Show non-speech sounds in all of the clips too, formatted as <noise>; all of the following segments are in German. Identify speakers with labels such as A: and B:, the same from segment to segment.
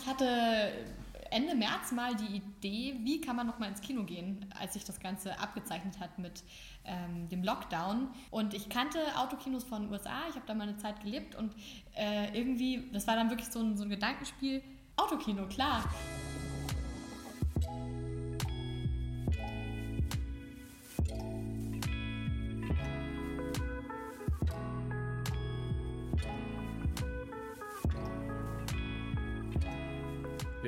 A: ich hatte Ende März mal die Idee, wie kann man noch mal ins Kino gehen, als sich das Ganze abgezeichnet hat mit ähm, dem Lockdown. Und ich kannte Autokinos von den USA, ich habe da mal eine Zeit gelebt und äh, irgendwie, das war dann wirklich so ein, so ein Gedankenspiel, Autokino, klar.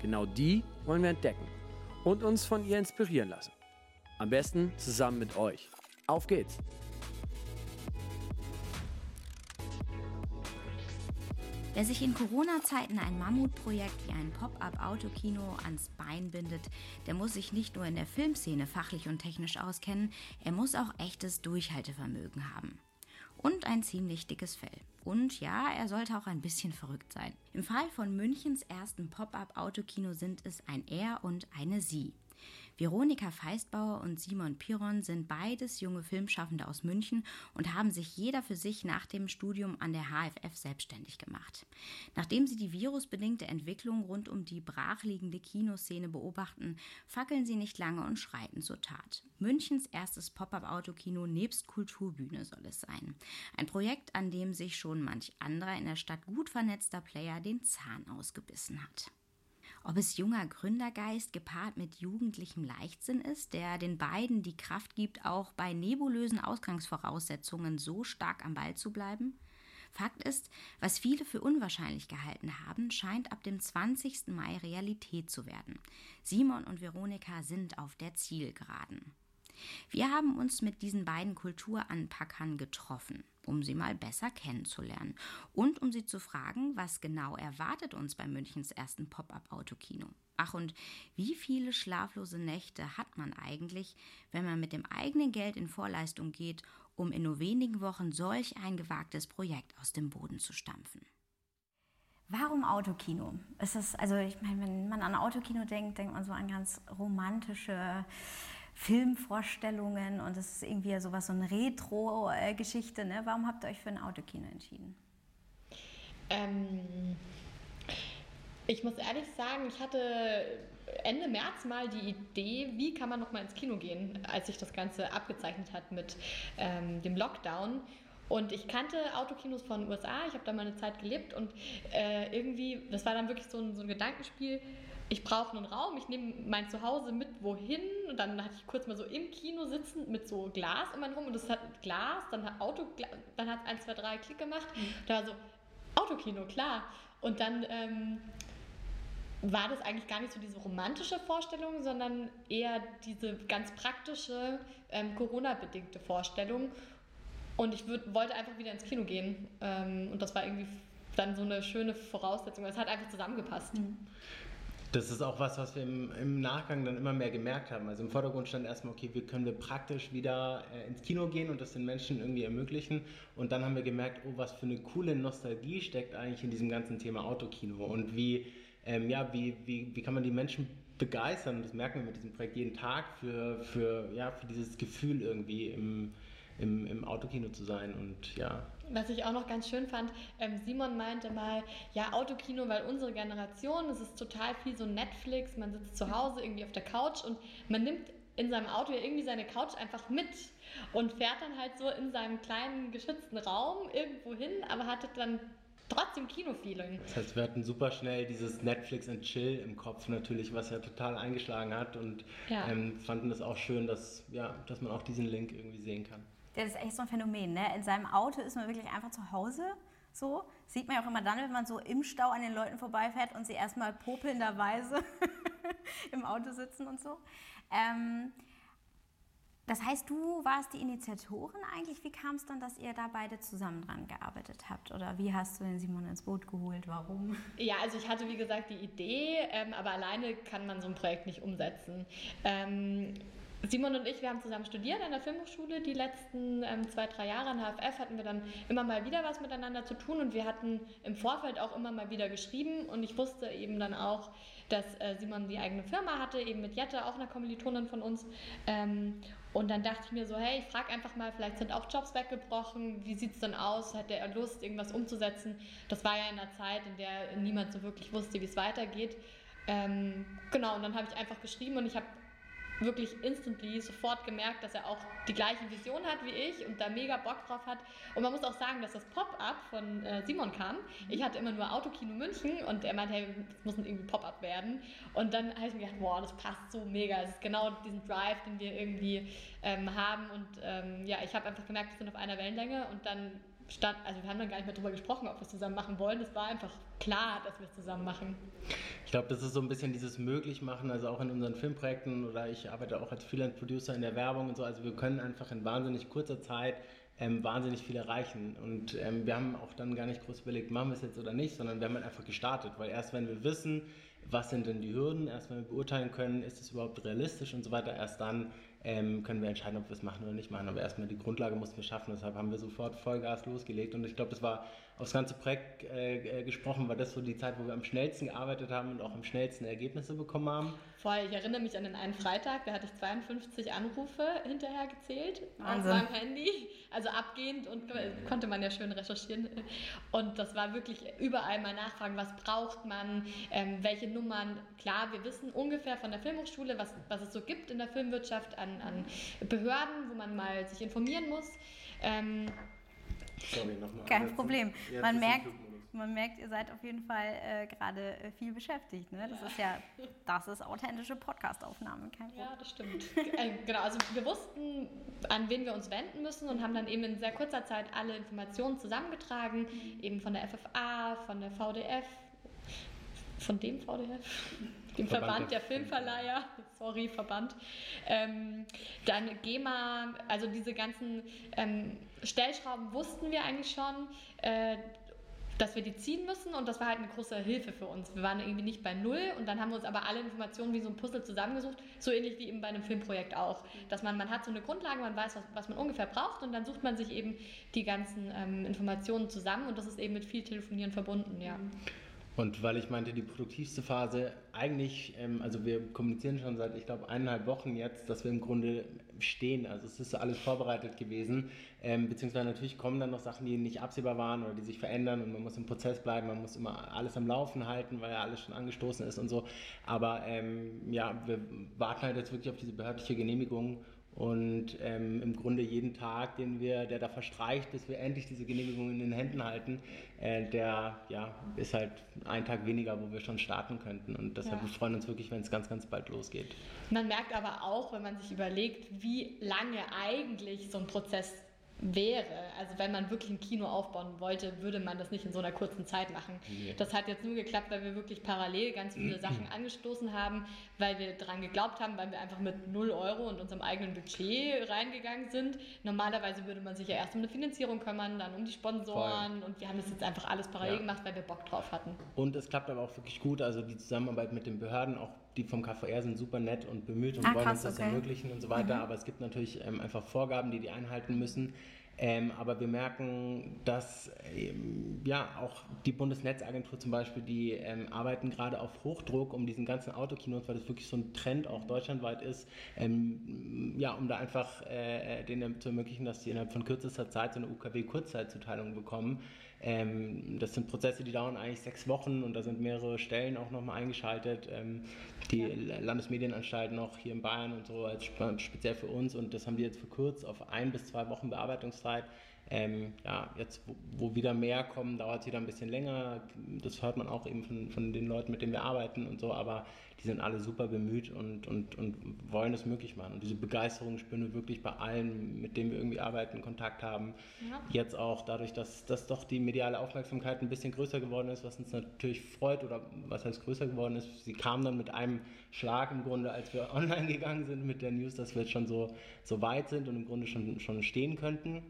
B: Genau die wollen wir entdecken und uns von ihr inspirieren lassen. Am besten zusammen mit euch. Auf geht's!
C: Wer sich in Corona-Zeiten ein Mammutprojekt wie ein Pop-up-Autokino ans Bein bindet, der muss sich nicht nur in der Filmszene fachlich und technisch auskennen, er muss auch echtes Durchhaltevermögen haben und ein ziemlich dickes Fell. Und ja, er sollte auch ein bisschen verrückt sein. Im Fall von Münchens ersten Pop-up-Autokino sind es ein Er und eine Sie. Veronika Feistbauer und Simon Piron sind beides junge Filmschaffende aus München und haben sich jeder für sich nach dem Studium an der HFF selbstständig gemacht. Nachdem sie die virusbedingte Entwicklung rund um die brachliegende Kinoszene beobachten, fackeln sie nicht lange und schreiten zur Tat. Münchens erstes Pop-up-Autokino nebst Kulturbühne soll es sein. Ein Projekt, an dem sich schon manch anderer in der Stadt gut vernetzter Player den Zahn ausgebissen hat. Ob es junger Gründergeist gepaart mit jugendlichem Leichtsinn ist, der den beiden die Kraft gibt, auch bei nebulösen Ausgangsvoraussetzungen so stark am Ball zu bleiben? Fakt ist, was viele für unwahrscheinlich gehalten haben, scheint ab dem 20. Mai Realität zu werden. Simon und Veronika sind auf der Zielgeraden. Wir haben uns mit diesen beiden Kulturanpackern getroffen, um sie mal besser kennenzulernen und um sie zu fragen, was genau erwartet uns bei Münchens ersten Pop-up-Autokino. Ach und wie viele schlaflose Nächte hat man eigentlich, wenn man mit dem eigenen Geld in Vorleistung geht, um in nur wenigen Wochen solch ein gewagtes Projekt aus dem Boden zu stampfen? Warum Autokino? Ist das, also ich meine, wenn man an Autokino denkt, denkt man so an ganz romantische Filmvorstellungen und es ist irgendwie sowas, so eine Retro-Geschichte. Ne? Warum habt ihr euch für ein Autokino entschieden?
A: Ähm, ich muss ehrlich sagen, ich hatte Ende März mal die Idee, wie kann man noch mal ins Kino gehen, als sich das Ganze abgezeichnet hat mit ähm, dem Lockdown. Und ich kannte Autokinos von den USA, ich habe da mal eine Zeit gelebt und äh, irgendwie, das war dann wirklich so ein, so ein Gedankenspiel, ich brauche einen Raum, ich nehme mein Zuhause mit wohin und dann hatte ich kurz mal so im Kino sitzen mit so Glas um meinen rum und das hat Glas, dann hat Auto, dann hat es 1, 2, 3 Klick gemacht, mhm. da war so Autokino, klar. Und dann ähm, war das eigentlich gar nicht so diese romantische Vorstellung, sondern eher diese ganz praktische, ähm, Corona-bedingte Vorstellung. Und ich würd, wollte einfach wieder ins Kino gehen. Ähm, und das war irgendwie dann so eine schöne Voraussetzung. Es hat einfach zusammengepasst.
D: Das ist auch was, was wir im, im, Nachgang dann immer mehr gemerkt haben. Also im Vordergrund stand erstmal, okay, wie können wir praktisch wieder äh, ins Kino gehen und das den Menschen irgendwie ermöglichen. Und dann haben wir gemerkt, oh, was für eine coole Nostalgie steckt eigentlich in diesem ganzen Thema Autokino und wie, ähm, ja, wie, wie, wie kann man die Menschen begeistern. das merken wir mit diesem Projekt jeden Tag für, für, ja, für dieses Gefühl irgendwie im, im, im Autokino zu sein und ja.
A: Was ich auch noch ganz schön fand, ähm, Simon meinte mal, ja, Autokino, weil unsere Generation, es ist total viel so Netflix, man sitzt zu Hause irgendwie auf der Couch und man nimmt in seinem Auto ja irgendwie seine Couch einfach mit und fährt dann halt so in seinem kleinen geschützten Raum irgendwo hin, aber hatte dann trotzdem Kino-Feeling.
D: Das heißt, wir hatten super schnell dieses Netflix and Chill im Kopf natürlich, was ja total eingeschlagen hat und ja. ähm, fanden es auch schön, dass, ja, dass man auch diesen Link irgendwie sehen kann.
C: Das ist echt so ein Phänomen. Ne? In seinem Auto ist man wirklich einfach zu Hause. So sieht man ja auch immer dann, wenn man so im Stau an den Leuten vorbeifährt und sie erstmal popelnderweise <laughs> im Auto sitzen und so. Ähm, Das heißt, du warst die Initiatorin eigentlich. Wie kam es dann, dass ihr da beide zusammen dran gearbeitet habt? Oder wie hast du den Simon ins Boot geholt? Warum?
A: Ja, also ich hatte wie gesagt die Idee, ähm, aber alleine kann man so ein Projekt nicht umsetzen. Ähm, Simon und ich, wir haben zusammen studiert an der Filmhochschule. Die letzten ähm, zwei, drei Jahre an HFF hatten wir dann immer mal wieder was miteinander zu tun und wir hatten im Vorfeld auch immer mal wieder geschrieben und ich wusste eben dann auch, dass äh, Simon die eigene Firma hatte, eben mit Jette, auch einer Kommilitonin von uns. Ähm, und dann dachte ich mir so, hey, ich frage einfach mal, vielleicht sind auch Jobs weggebrochen, wie sieht es denn aus, hat der Lust, irgendwas umzusetzen? Das war ja in einer Zeit, in der niemand so wirklich wusste, wie es weitergeht. Ähm, genau, und dann habe ich einfach geschrieben und ich habe wirklich instantly sofort gemerkt, dass er auch die gleiche Vision hat wie ich und da mega Bock drauf hat. Und man muss auch sagen, dass das Pop-up von äh, Simon kam. Ich hatte immer nur Autokino München und er meinte, hey, es muss ein irgendwie Pop-up werden. Und dann habe ich mir gedacht, boah, das passt so mega. Es ist genau diesen Drive, den wir irgendwie ähm, haben. Und ähm, ja, ich habe einfach gemerkt, wir sind auf einer Wellenlänge und dann stand, also wir haben dann gar nicht mehr darüber gesprochen, ob wir es zusammen machen wollen. Es war einfach klar, dass wir es zusammen machen.
D: Ich glaube, das ist so ein bisschen dieses Möglichmachen, also auch in unseren Filmprojekten oder ich arbeite auch als Freelance-Producer in der Werbung und so. Also wir können einfach in wahnsinnig kurzer Zeit ähm, wahnsinnig viel erreichen. Und ähm, wir haben auch dann gar nicht groß überlegt, machen wir es jetzt oder nicht, sondern wir haben halt einfach gestartet, weil erst wenn wir wissen, was sind denn die Hürden, erst wenn wir beurteilen können, ist es überhaupt realistisch und so weiter, erst dann ähm, können wir entscheiden, ob wir es machen oder nicht machen. Aber erstmal die Grundlage mussten wir schaffen, deshalb haben wir sofort Vollgas losgelegt. Und ich glaube, das war aufs ganze Projekt äh, äh, gesprochen, war das so die Zeit, wo wir am schnellsten gearbeitet haben und auch am schnellsten Ergebnisse bekommen haben.
A: Voll, ich erinnere mich an den einen Freitag, da hatte ich 52 Anrufe hinterher gezählt Wahnsinn. auf meinem Handy, also abgehend und konnte man ja schön recherchieren. Und das war wirklich überall mal nachfragen, was braucht man, ähm, welche Nummern. Klar, wir wissen ungefähr von der Filmhochschule, was, was es so gibt in der Filmwirtschaft an, an Behörden, wo man mal sich informieren muss. Ähm,
C: Sorry, nochmal. Kein Problem. Man merkt, man merkt, ihr seid auf jeden Fall äh, gerade äh, viel beschäftigt. Ne? Das ja. ist ja, das ist authentische Podcastaufnahme. Kein
A: Ja, das stimmt. äh, genau, also wir wussten, an wen wir uns wenden müssen und haben dann eben in sehr kurzer Zeit alle Informationen zusammengetragen, mhm. eben von der FFA, von der VDF, von dem VDF, dem Verband, Verband der Filmverleiher, sorry, Verband. Ähm, dann GEMA, also diese ganzen ähm, Stellschrauben wussten wir eigentlich schon. Äh, dass wir die ziehen müssen und das war halt eine große Hilfe für uns. Wir waren irgendwie nicht bei Null und dann haben wir uns aber alle Informationen wie so ein Puzzle zusammengesucht, so ähnlich wie eben bei einem Filmprojekt auch. Dass man, man hat so eine Grundlage, man weiß, was, was man ungefähr braucht und dann sucht man sich eben die ganzen ähm, Informationen zusammen und das ist eben mit viel Telefonieren verbunden, ja.
D: Und weil ich meinte, die produktivste Phase eigentlich, ähm, also wir kommunizieren schon seit, ich glaube, eineinhalb Wochen jetzt, dass wir im Grunde stehen. Also es ist alles vorbereitet gewesen. Ähm, beziehungsweise natürlich kommen dann noch Sachen, die nicht absehbar waren oder die sich verändern und man muss im Prozess bleiben, man muss immer alles am Laufen halten, weil ja alles schon angestoßen ist und so. Aber ähm, ja, wir warten halt jetzt wirklich auf diese behördliche Genehmigung und ähm, im Grunde jeden Tag, den wir, der da verstreicht, bis wir endlich diese Genehmigung in den Händen halten, äh, der ja, ist halt ein Tag weniger, wo wir schon starten könnten. Und deshalb ja. wir freuen uns wirklich, wenn es ganz, ganz bald losgeht.
A: Man merkt aber auch, wenn man sich überlegt, wie lange eigentlich so ein Prozess wäre. Also wenn man wirklich ein Kino aufbauen wollte, würde man das nicht in so einer kurzen Zeit machen. Nee. Das hat jetzt nur geklappt, weil wir wirklich parallel ganz viele <clears throat> Sachen angestoßen haben, weil wir daran geglaubt haben, weil wir einfach mit 0 Euro und unserem eigenen Budget reingegangen sind. Normalerweise würde man sich ja erst um eine Finanzierung kümmern, dann um die Sponsoren Voll. und wir haben das jetzt einfach alles parallel ja. gemacht, weil wir Bock drauf hatten.
D: Und es klappt aber auch wirklich gut. Also die Zusammenarbeit mit den Behörden, auch die vom KVR sind super nett und bemüht und ah, wollen krass, uns das okay. ermöglichen und so weiter. Mhm. Aber es gibt natürlich ähm, einfach Vorgaben, die die einhalten müssen. Ähm, aber wir merken, dass ähm, ja auch die Bundesnetzagentur zum Beispiel, die ähm, arbeiten gerade auf Hochdruck, um diesen ganzen Autokinos, weil das wirklich so ein Trend auch deutschlandweit ist, ähm, ja, um da einfach äh, denen zu ermöglichen, dass sie innerhalb von kürzester Zeit so eine UKW-Kurzzeitzuteilung bekommen. Ähm, das sind Prozesse, die dauern eigentlich sechs Wochen und da sind mehrere Stellen auch nochmal eingeschaltet. Ähm, die ja. Landesmedienanstalt noch hier in Bayern und so, als speziell für uns und das haben die jetzt verkürzt auf ein bis zwei Wochen Bearbeitungszeit. Ähm, ja, jetzt, wo, wo, wieder mehr kommen, dauert es wieder ein bisschen länger. Das hört man auch eben von, von den Leuten, mit denen wir arbeiten und so, aber die sind alle super bemüht und, und, und wollen es möglich machen. Und diese Begeisterung spüren wir wirklich bei allen, mit denen wir irgendwie arbeiten, Kontakt haben. Ja. Jetzt auch dadurch, dass, dass doch die mediale Aufmerksamkeit ein bisschen größer geworden ist, was uns natürlich freut oder was heißt größer geworden ist. Sie kam dann mit einem Schlag im Grunde, als wir <laughs> online gegangen sind mit der News, dass wir jetzt schon so, so weit sind und im Grunde schon, schon stehen könnten.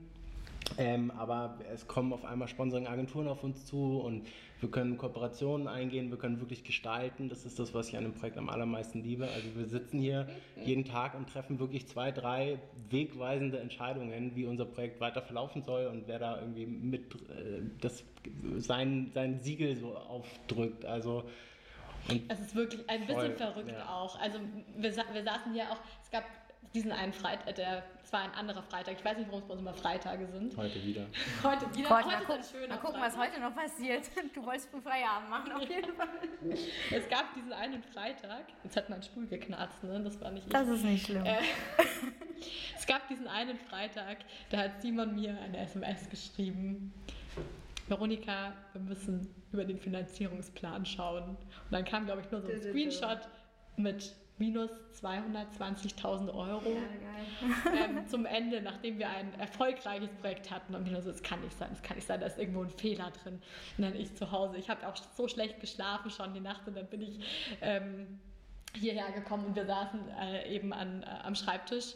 D: Ähm, aber es kommen auf einmal Sponsoring-Agenturen auf uns zu und wir können Kooperationen eingehen, wir können wirklich gestalten. Das ist das, was ich an dem Projekt am allermeisten liebe. Also wir sitzen hier jeden Tag und treffen wirklich zwei, drei wegweisende Entscheidungen, wie unser Projekt weiter verlaufen soll und wer da irgendwie mit äh, das, sein, sein Siegel so aufdrückt. Also
A: es ist wirklich ein bisschen verrückt ja. auch. Also wir, wir saßen hier auch, es gab diesen einen Freitag, äh, der, es war ein anderer Freitag, ich weiß nicht, warum es bei uns immer Freitage sind.
D: Heute wieder. <laughs>
A: Heute wieder.
C: Gott, heute mal, guck, mal gucken, was heute noch passiert. <laughs> Du wolltest früh Feierabend machen, auf jeden Fall. <laughs>
A: es gab diesen einen Freitag, jetzt hat mein Stuhl geknarzt, ne? das war nicht ich.
C: Das ist nicht schlimm. Äh,
A: es gab diesen einen Freitag, da hat Simon mir eine SMS geschrieben. Veronika, wir müssen über den Finanzierungsplan schauen. Und dann kam, glaube ich, nur so ein Screenshot mit minus 220.000 Euro. Ja, ähm, zum Ende, nachdem wir ein erfolgreiches Projekt hatten. Und wir so, es kann nicht sein, es kann nicht sein, da ist irgendwo ein Fehler drin. Und dann ich zu Hause, ich habe auch so schlecht geschlafen schon die Nacht. Und dann bin ich ähm, hierher gekommen. Und wir saßen äh, eben an, äh, am Schreibtisch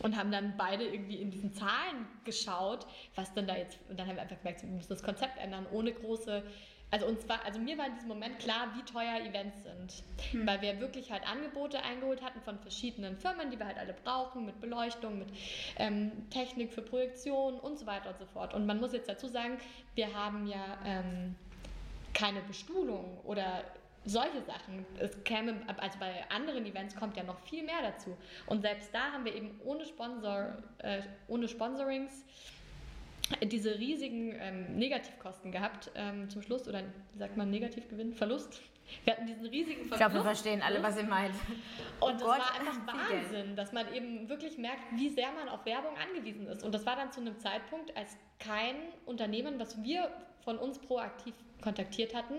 A: und haben dann beide irgendwie in diesen Zahlen geschaut, was denn da jetzt, und dann haben wir einfach gemerkt, wir müssen das Konzept ändern, ohne große also uns war, also mir war in diesem Moment klar, wie teuer Events sind. Hm. Weil wir wirklich halt Angebote eingeholt hatten von verschiedenen Firmen, die wir halt alle brauchen, mit Beleuchtung, mit ähm, Technik für Projektion und so weiter und so fort. Und man muss jetzt dazu sagen, wir haben ja ähm, keine Bestuhlung oder solche Sachen. Es käme, also bei anderen Events kommt ja noch viel mehr dazu. Und selbst da haben wir eben ohne Sponsor, äh, ohne Sponsorings diese riesigen ähm, Negativkosten gehabt ähm, zum Schluss, oder wie sagt man Negativgewinn? Verlust? Wir hatten diesen riesigen Verlust.
C: Ich glaube, wir verstehen alle, was ihr meint.
A: Und oh das Gott, war einfach Wahnsinn, dass man eben wirklich merkt, wie sehr man auf Werbung angewiesen ist. Und das war dann zu einem Zeitpunkt, als kein Unternehmen, was wir von uns proaktiv kontaktiert hatten,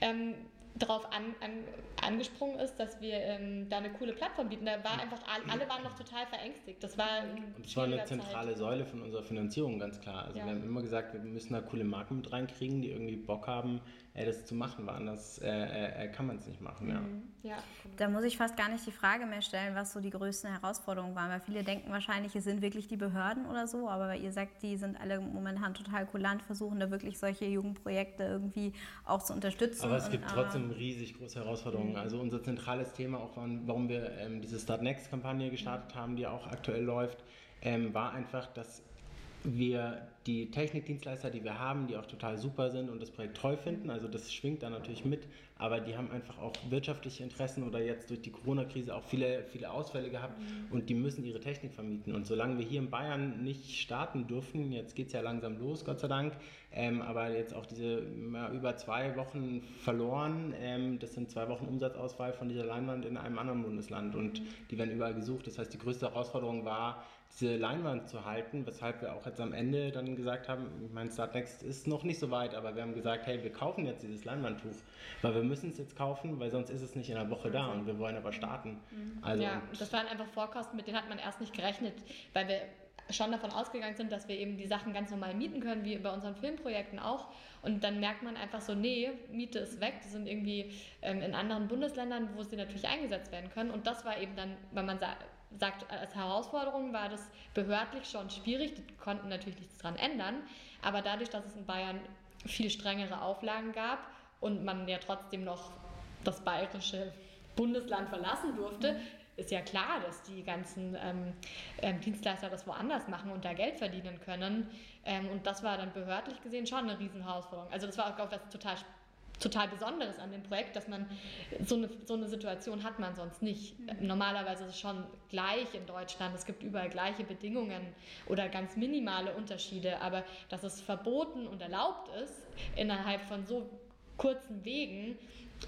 A: ähm, darauf an, an, angesprungen ist, dass wir ähm, da eine coole Plattform bieten. Da war einfach, alle waren noch total verängstigt. Das war
D: Und das war eine zentrale Zeit. Säule von unserer Finanzierung, ganz klar. Also ja. wir haben immer gesagt, wir müssen da coole Marken mit reinkriegen, die irgendwie Bock haben, äh, das zu machen, weil anders äh, äh, kann man es nicht machen. Ja. Mhm.
C: ja. Da muss ich fast gar nicht die Frage mehr stellen, was so die größten Herausforderungen waren, weil viele denken wahrscheinlich, es sind wirklich die Behörden oder so, aber ihr sagt, die sind alle momentan total kulant, versuchen da wirklich solche Jugendprojekte irgendwie auch zu unterstützen.
D: Aber es gibt und, trotzdem riesig große Herausforderungen. Mhm. Also unser zentrales Thema, auch warum wir ähm, diese Start Next-Kampagne gestartet haben, die auch aktuell läuft, ähm, war einfach, dass wir die Technikdienstleister, die wir haben, die auch total super sind und das Projekt treu finden, also das schwingt da natürlich mit, aber die haben einfach auch wirtschaftliche Interessen oder jetzt durch die Corona-Krise auch viele, viele Ausfälle gehabt mhm. und die müssen ihre Technik vermieten. Und solange wir hier in Bayern nicht starten dürfen, jetzt geht es ja langsam los, Gott sei Dank, ähm, aber jetzt auch diese ja, über zwei Wochen verloren, ähm, das sind zwei Wochen Umsatzausfall von dieser Leinwand in einem anderen Bundesland und die werden überall gesucht. Das heißt, die größte Herausforderung war, diese Leinwand zu halten, weshalb wir auch jetzt am Ende dann gesagt haben, mein Startnext ist noch nicht so weit, aber wir haben gesagt, hey, wir kaufen jetzt dieses Leinwandtuch, weil wir müssen es jetzt kaufen, weil sonst ist es nicht in einer Woche da und wir wollen aber starten.
A: Mhm. Also ja, das waren einfach Vorkosten, mit denen hat man erst nicht gerechnet, weil wir schon davon ausgegangen sind, dass wir eben die Sachen ganz normal mieten können, wie bei unseren Filmprojekten auch. Und dann merkt man einfach so, nee, Miete ist weg. Die sind irgendwie ähm, in anderen Bundesländern, wo sie natürlich eingesetzt werden können. Und das war eben dann, weil man sagt, als Herausforderung war das behördlich schon schwierig. Die konnten natürlich nichts daran ändern. Aber dadurch, dass es in Bayern viel strengere Auflagen gab und man ja trotzdem noch das bayerische Bundesland verlassen durfte, mhm. ist ja klar, dass die ganzen ähm, ähm, Dienstleister das woanders machen und da Geld verdienen können. Ähm, und das war dann behördlich gesehen schon eine Riesenherausforderung. Also das war auch was total total Besonderes an dem Projekt, dass man so eine, so eine Situation hat man sonst nicht. Mhm. Normalerweise ist es schon gleich in Deutschland. Es gibt überall gleiche Bedingungen oder ganz minimale Unterschiede, aber dass es verboten und erlaubt ist, innerhalb von so kurzen Wegen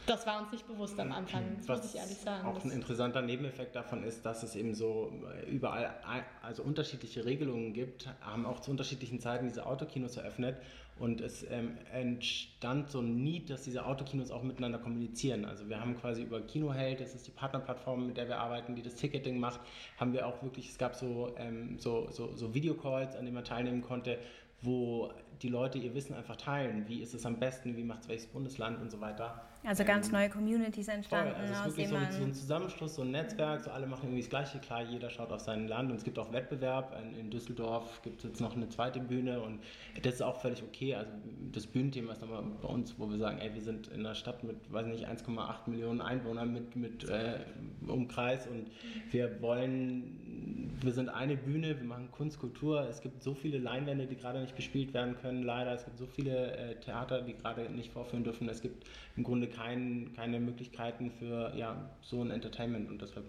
A: Das war uns nicht bewusst am Anfang, das
D: Was
A: muss ich ehrlich sagen.
D: Auch ein interessanter Nebeneffekt davon ist, dass es eben so äh, überall also unterschiedliche Regelungen gibt, haben auch zu unterschiedlichen Zeiten diese Autokinos eröffnet und es ähm, entstand so ein Need, dass diese Autokinos auch miteinander kommunizieren. Also wir haben quasi über Kinoheld, das ist die Partnerplattform, mit der wir arbeiten, die das Ticketing macht, haben wir auch wirklich, es gab so, ähm, so, so, so Videocalls, an denen man teilnehmen konnte, wo die Leute ihr Wissen einfach teilen. Wie ist es am besten, wie macht es welches Bundesland und so weiter.
C: Also ganz neue Communities entstanden,
D: Voll, also es ist wirklich so, ein- so ein. Zusammenschluss, so ein Netzwerk, so alle machen irgendwie das Gleiche. Klar, jeder schaut auf sein Land und es gibt auch Wettbewerb. In, in Düsseldorf gibt es jetzt noch eine zweite Bühne und das ist auch völlig okay. Also das Bühnenthema ist nochmal bei uns, wo wir sagen, ey, wir sind in einer Stadt mit, weiß nicht, 1,8 Millionen Einwohnern mit, mit äh, Umkreis und wir wollen, wir sind eine Bühne, wir machen Kunst, Kultur. Es gibt so viele Leinwände, die gerade nicht bespielt werden können, leider. Es gibt so viele äh, Theater, die gerade nicht vorführen dürfen. Es gibt im Grunde kein, keine Möglichkeiten für ja, so ein Entertainment und deshalb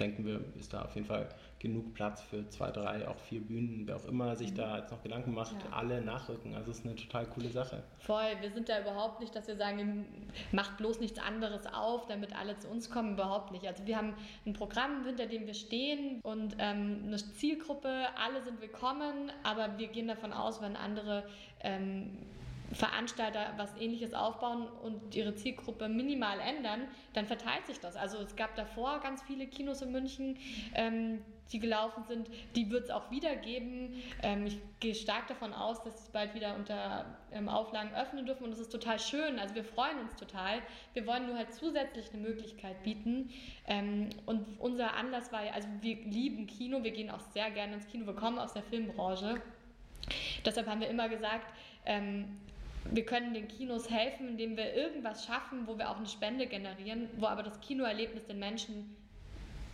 D: denken wir, ist da auf jeden Fall genug Platz für zwei, drei, auch vier Bühnen, wer auch immer sich da jetzt noch Gedanken macht,
A: Ja.
D: alle nachrücken. Also es ist eine total coole Sache.
A: Voll, wir sind da überhaupt nicht, dass wir sagen, macht bloß nichts anderes auf, damit alle zu uns kommen, überhaupt nicht. Also wir haben ein Programm, hinter dem wir stehen und ähm, eine Zielgruppe, alle sind willkommen, aber wir gehen davon aus, wenn andere ähm, Veranstalter was ähnliches aufbauen und ihre Zielgruppe minimal ändern, dann verteilt sich das. Also es gab davor ganz viele Kinos in München, ähm, die gelaufen sind. Die wird es auch wieder geben. Ähm, ich gehe stark davon aus, dass sie bald wieder unter ähm, Auflagen öffnen dürfen und das ist total schön. Also wir freuen uns total. Wir wollen nur halt zusätzlich eine Möglichkeit bieten. Ähm, und unser Anlass war ja, also wir lieben Kino, wir gehen auch sehr gerne ins Kino, wir kommen aus der Filmbranche. Deshalb haben wir immer gesagt, ähm, wir können den Kinos helfen, indem wir irgendwas schaffen, wo wir auch eine Spende generieren, wo aber das Kinoerlebnis den Menschen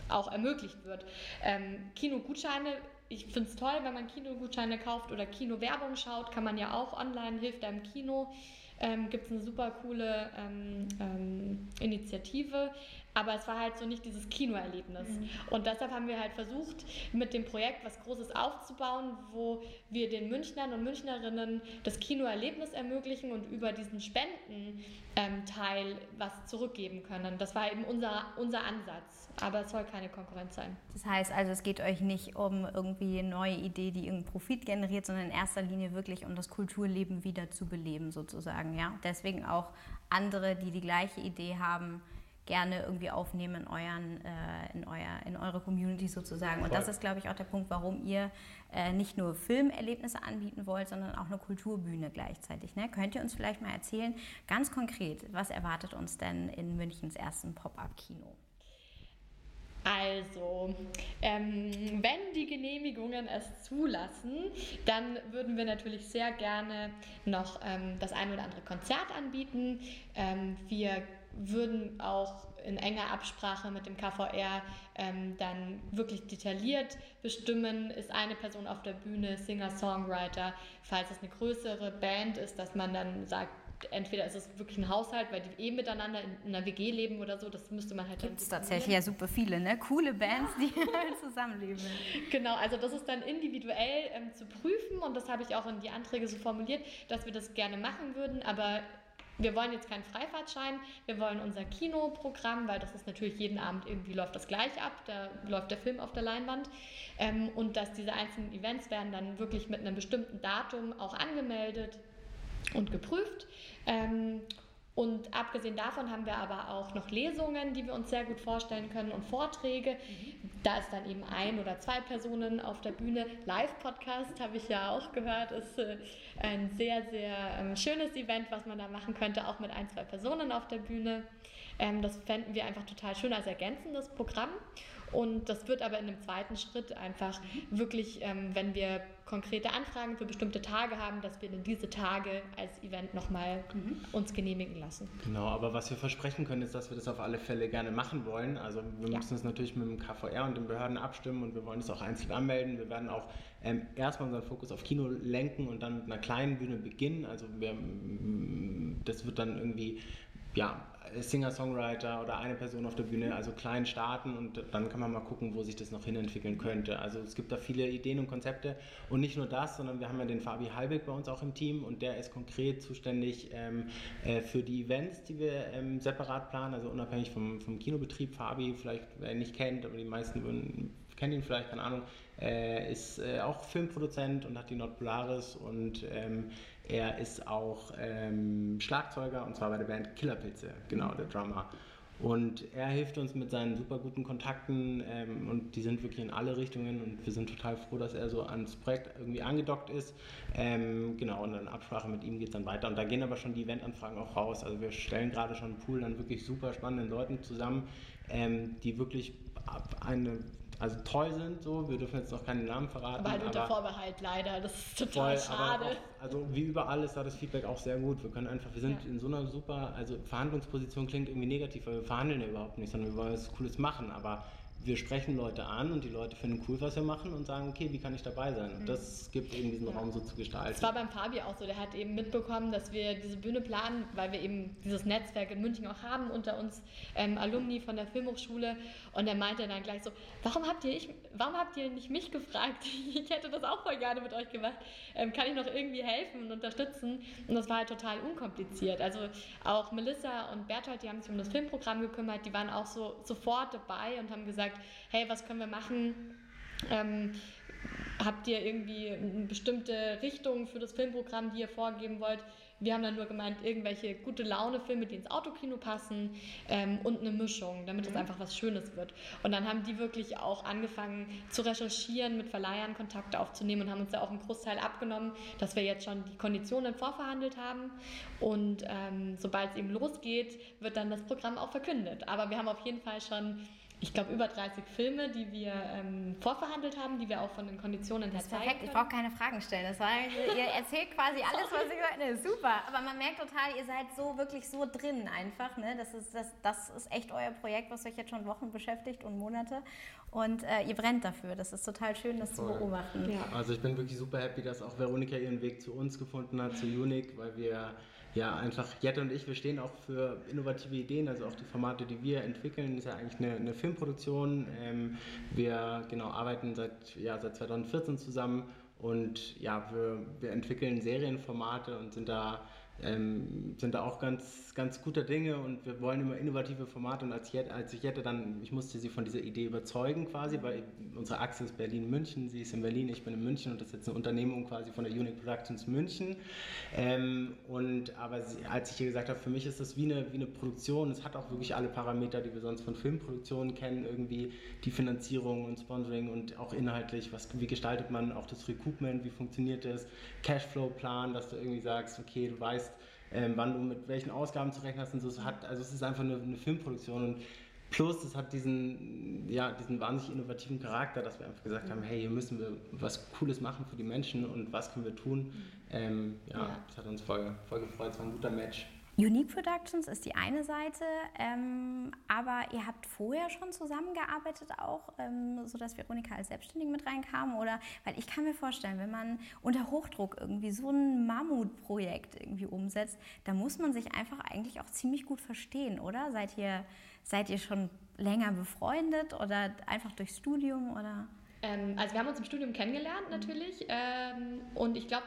A: auch ermöglicht wird. Ähm, Kinogutscheine, ich finde es toll, wenn man Kinogutscheine kauft oder Kinowerbung schaut, kann man ja auch online, hilft einem Kino. Ähm, Gibt es eine super coole ähm, ähm, Initiative, aber es war halt so nicht dieses Kinoerlebnis. Und deshalb haben wir halt versucht, mit dem Projekt was Großes aufzubauen, wo wir den Münchnern und Münchnerinnen das Kinoerlebnis ermöglichen und über diesen Spendenteil was zurückgeben können. Das war eben unser, unser Ansatz, aber es soll keine Konkurrenz sein.
C: Das heißt also, es geht euch nicht um irgendwie eine neue Idee, die irgendeinen Profit generiert, sondern in erster Linie wirklich um das Kulturleben wieder zu beleben, sozusagen. Ja? Deswegen auch andere, die die gleiche Idee haben, gerne irgendwie aufnehmen in, euren, äh, in, euer, in eure Community sozusagen. Und das ist, glaube ich, auch der Punkt, warum ihr äh, nicht nur Filmerlebnisse anbieten wollt, sondern auch eine Kulturbühne gleichzeitig. Ne? Könnt ihr uns vielleicht mal erzählen, ganz konkret, was erwartet uns denn in Münchens ersten Pop-up-Kino?
A: Also, ähm, wenn die Genehmigungen es zulassen, dann würden wir natürlich sehr gerne noch ähm, das ein oder andere Konzert anbieten. Ähm, wir würden auch in enger Absprache mit dem KVR ähm, dann wirklich detailliert bestimmen, ist eine Person auf der Bühne, Singer-Songwriter, falls es eine größere Band ist, dass man dann sagt, entweder ist es wirklich ein Haushalt, weil die eh miteinander in einer WG leben oder so, das müsste man halt dann
C: Gibt es tatsächlich ja super viele, ne? Coole Bands, die <laughs> zusammenleben.
A: Genau, also das ist dann individuell ähm, zu prüfen und das habe ich auch in die Anträge so formuliert, dass wir das gerne machen würden, aber wir wollen jetzt keinen Freifahrtschein, wir wollen unser Kinoprogramm, weil das ist natürlich jeden Abend irgendwie läuft das gleich ab, da läuft der Film auf der Leinwand. Ähm, und dass diese einzelnen Events werden dann wirklich mit einem bestimmten Datum auch angemeldet und geprüft. Ähm, und abgesehen davon haben wir aber auch noch Lesungen, die wir uns sehr gut vorstellen können und Vorträge. Da ist dann eben ein oder zwei Personen auf der Bühne. Live-Podcast habe ich ja auch gehört, ist äh, ein sehr, sehr ähm, schönes Event, was man da machen könnte, auch mit ein, zwei Personen auf der Bühne. Ähm, das fänden wir einfach total schön als ergänzendes Programm. Und das wird aber in einem zweiten Schritt einfach wirklich, ähm, wenn wir konkrete Anfragen für bestimmte Tage haben, dass wir dann diese Tage als Event nochmal uns genehmigen lassen.
D: Genau, aber was wir versprechen können, ist, dass wir das auf alle Fälle gerne machen wollen. Also wir
A: Ja.
D: müssen es natürlich mit dem KVR und den Behörden abstimmen und wir wollen es auch einzeln anmelden. Wir werden auch ähm, erstmal unseren Fokus auf Kino lenken und dann mit einer kleinen Bühne beginnen. Also wir, mm, das wird dann irgendwie ja, Singer-Songwriter oder eine Person auf der Bühne, also klein starten und dann kann man mal gucken, wo sich das noch hinentwickeln könnte. Also es gibt da viele Ideen und Konzepte und nicht nur das, sondern wir haben ja den Fabi Halbeck bei uns auch im Team und der ist konkret zuständig ähm, äh, für die Events, die wir ähm, separat planen, also unabhängig vom, vom Kinobetrieb. Fabi, vielleicht wer ihn nicht kennt, aber die meisten würden, kennen ihn vielleicht, keine Ahnung, äh, ist äh, auch Filmproduzent und hat die Not Polaris und ähm, er ist auch ähm, Schlagzeuger und zwar bei der Band Killerpilze, genau, der Drummer. Und er hilft uns mit seinen super guten Kontakten ähm, und die sind wirklich in alle Richtungen und wir sind total froh, dass er so ans Projekt irgendwie angedockt ist. Ähm, genau, und in Absprache mit ihm geht es dann weiter. Und da gehen aber schon die Eventanfragen auch raus. Also wir stellen gerade schon einen Pool an wirklich super spannenden Leuten zusammen, ähm, die wirklich eine also toll sind. So. Wir dürfen jetzt noch keine Namen verraten.
A: Halt unter Vorbehalt leider, das ist total voll, schade.
D: Auch, also wie überall ist da das Feedback auch sehr gut. Wir können einfach, wir sind ja. in so einer super, also Verhandlungsposition klingt irgendwie negativ, weil wir verhandeln ja überhaupt nicht, sondern wir wollen was Cooles machen. Aber wir sprechen Leute an und die Leute finden cool, was wir machen und sagen, okay, wie kann ich dabei sein? Und mhm. das gibt eben diesen ja. Raum so zu gestalten.
A: Das war beim Fabi auch so, der hat eben mitbekommen, dass wir diese Bühne planen, weil wir eben dieses Netzwerk in München auch haben unter uns ähm, Alumni von der Filmhochschule und er meinte dann gleich so, warum habt ihr, ich, warum habt ihr nicht mich gefragt? <laughs> Ich hätte das auch voll gerne mit euch gemacht. Ähm, kann ich noch irgendwie helfen und unterstützen? Und das war halt total unkompliziert. Also auch Melissa und Berthold, die haben sich um das Filmprogramm gekümmert, die waren auch so sofort dabei und haben gesagt, hey, was können wir machen? Ähm, habt ihr irgendwie eine bestimmte Richtung für das Filmprogramm, die ihr vorgeben wollt? Wir haben dann nur gemeint, irgendwelche gute Laune-Filme, die ins Autokino passen ähm, und eine Mischung, damit es mhm. einfach was Schönes wird. Und dann haben die wirklich auch angefangen zu recherchieren, mit Verleihern Kontakte aufzunehmen und haben uns da auch einen Großteil abgenommen, dass wir jetzt schon die Konditionen vorverhandelt haben. Und ähm, sobald es eben losgeht, wird dann das Programm auch verkündet. Aber wir haben auf jeden Fall schon ich glaube, über 30 Filme, die wir ähm, vorverhandelt haben, die wir auch von den Konditionen her zeigen.
C: Perfekt, ich brauche keine Fragen stellen. Das war, ihr erzählt quasi <laughs> alles, was ihr gesagt habt. Super. Aber man merkt total, ihr seid so wirklich so drin einfach. Ne? Das, ist, das, das ist echt euer Projekt, was euch jetzt schon Wochen beschäftigt und Monate. Und äh, ihr brennt dafür. Das ist total schön, das Voll. zu beobachten.
D: Ja. Also ich bin wirklich super happy, dass auch Veronika ihren Weg zu uns gefunden hat, zu Unique, weil wir ja, einfach Jette und ich, wir stehen auch für innovative Ideen, also auch die Formate, die wir entwickeln, ist ja eigentlich eine, eine Filmproduktion. Ähm, wir genau arbeiten seit, ja, seit 2014 zusammen und ja, wir, wir entwickeln Serienformate und sind da ähm, sind da auch ganz, ganz guter Dinge und wir wollen immer innovative Formate. Und als, Jette, als ich Jette dann, ich musste sie von dieser Idee überzeugen quasi, weil unsere Achse ist Berlin-München, sie ist in Berlin, ich bin in München und das ist jetzt eine Unternehmung quasi von der Unique Productions München. Ähm, und aber sie, als ich ihr gesagt habe, für mich ist das wie eine, wie eine Produktion, es hat auch wirklich alle Parameter, die wir sonst von Filmproduktionen kennen, irgendwie die Finanzierung und Sponsoring und auch inhaltlich, was, wie gestaltet man auch das Recoupment, wie funktioniert das, Cashflow-Plan, dass du irgendwie sagst, okay, du weißt, ähm, wann du mit welchen Ausgaben zu rechnen hast und so. Es hat, also es ist einfach eine, eine Filmproduktion und plus es hat diesen, ja, diesen wahnsinnig innovativen Charakter, dass wir einfach gesagt haben, hey, hier müssen wir was Cooles machen für die Menschen und was können wir tun. Ähm, ja, ja, das hat uns voll, voll gefreut, es war ein guter Match.
C: Unique Productions ist die eine Seite, ähm, aber ihr habt vorher schon zusammengearbeitet auch, ähm, sodass Veronika als Selbstständige mit reinkam? Oder, weil ich kann mir vorstellen, wenn man unter Hochdruck irgendwie so ein Mammutprojekt irgendwie umsetzt, da muss man sich einfach eigentlich auch ziemlich gut verstehen, oder? Seid ihr, seid ihr schon länger befreundet oder einfach durchs Studium oder?
A: Ähm, also wir haben uns im Studium kennengelernt natürlich ähm, und ich glaube,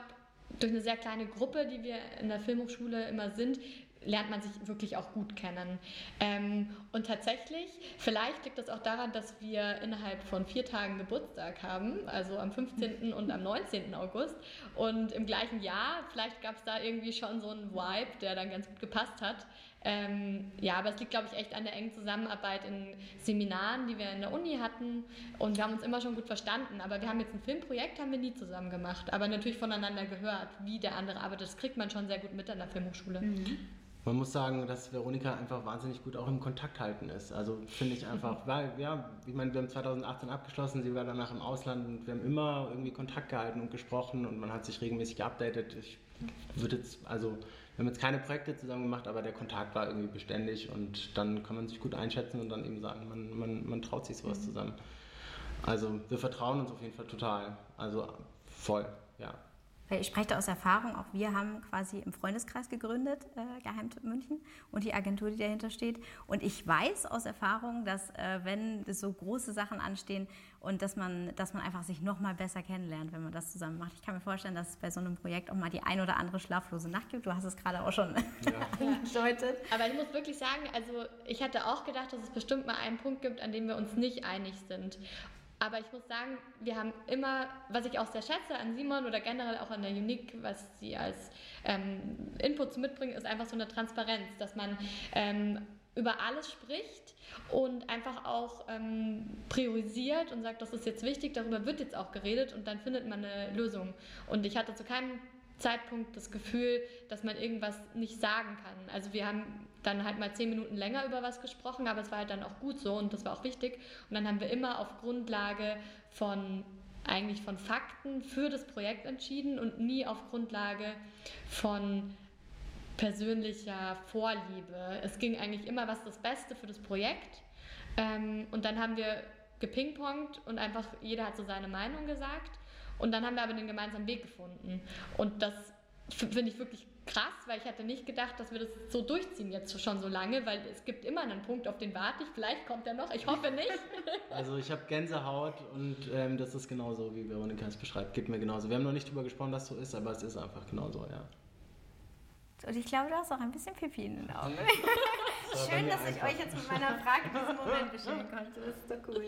A: durch eine sehr kleine Gruppe, die wir in der Filmhochschule immer sind, lernt man sich wirklich auch gut kennen. Ähm, und tatsächlich, vielleicht liegt das auch daran, dass wir innerhalb von vier Tagen Geburtstag haben, also am 15. und am 19. August. Und im gleichen Jahr, vielleicht gab es da irgendwie schon so einen Vibe, der dann ganz gut gepasst hat. Ähm, ja, aber es liegt, glaube ich, echt an der engen Zusammenarbeit in Seminaren, die wir in der Uni hatten. Und wir haben uns immer schon gut verstanden. Aber wir haben jetzt ein Filmprojekt, haben wir nie zusammen gemacht. Aber natürlich voneinander gehört, wie der andere arbeitet. Das kriegt man schon sehr gut mit an der Filmhochschule. Mhm.
D: Man muss sagen, dass Veronika einfach wahnsinnig gut auch im Kontakt halten ist. Also finde ich einfach, weil, ja, ich meine, wir haben 2018 abgeschlossen, sie war danach im Ausland und wir haben immer irgendwie Kontakt gehalten und gesprochen und man hat sich regelmäßig geupdatet. Ich würde jetzt, also wir haben jetzt keine Projekte zusammen gemacht, aber der Kontakt war irgendwie beständig und dann kann man sich gut einschätzen und dann eben sagen, man, man, man traut sich sowas mhm. zusammen. Also wir vertrauen uns auf jeden Fall total. Also voll, ja.
C: Weil ich spreche da aus Erfahrung, auch wir haben quasi im Freundeskreis gegründet, äh, Geheimtipp München und die Agentur, die dahinter steht. Und ich weiß aus Erfahrung, dass äh, wenn so große Sachen anstehen und dass man, dass man einfach sich noch mal besser kennenlernt, wenn man das zusammen macht. Ich kann mir vorstellen, dass es bei so einem Projekt auch mal die ein oder andere schlaflose Nacht gibt. Du hast es gerade auch schon
A: ja. <laughs> Aber ich muss wirklich sagen, also ich hatte auch gedacht, dass es bestimmt mal einen Punkt gibt, an dem wir uns nicht einig sind. Aber ich muss sagen, wir haben immer, was ich auch sehr schätze an Simon oder generell auch an der Unique, was sie als ähm, Inputs mitbringen, ist einfach so eine Transparenz, dass man ähm, über alles spricht und einfach auch ähm, priorisiert und sagt, das ist jetzt wichtig, darüber wird jetzt auch geredet und dann findet man eine Lösung. Und ich hatte zu keinem Zeitpunkt das Gefühl, dass man irgendwas nicht sagen kann. Also wir haben dann halt mal zehn Minuten länger über was gesprochen, aber es war halt dann auch gut so und das war auch wichtig. Und dann haben wir immer auf Grundlage von eigentlich von Fakten für das Projekt entschieden und nie auf Grundlage von persönlicher Vorliebe. Es ging eigentlich immer, was das Beste für das Projekt. Ähm, und dann haben wir gepingpongt und einfach jeder hat so seine Meinung gesagt. Und dann haben wir aber den gemeinsamen Weg gefunden. Und das finde ich wirklich krass, weil ich hatte nicht gedacht, dass wir das so durchziehen jetzt schon so lange, weil es gibt immer einen Punkt, auf den warte ich. Vielleicht kommt er noch, ich hoffe nicht. <laughs>
D: Also ich habe Gänsehaut und ähm, das ist genauso, wie Veronika es beschreibt. Geht mir genauso. Wir haben noch nicht drüber gesprochen, dass so ist, aber es ist einfach genauso, ja.
C: Und ich glaube, du hast auch ein bisschen Pipi in den Augen. <laughs> <laughs> Schön, dass ich euch jetzt mit meiner Frage diesen Moment beschäftigen konnte. Das ist doch cool.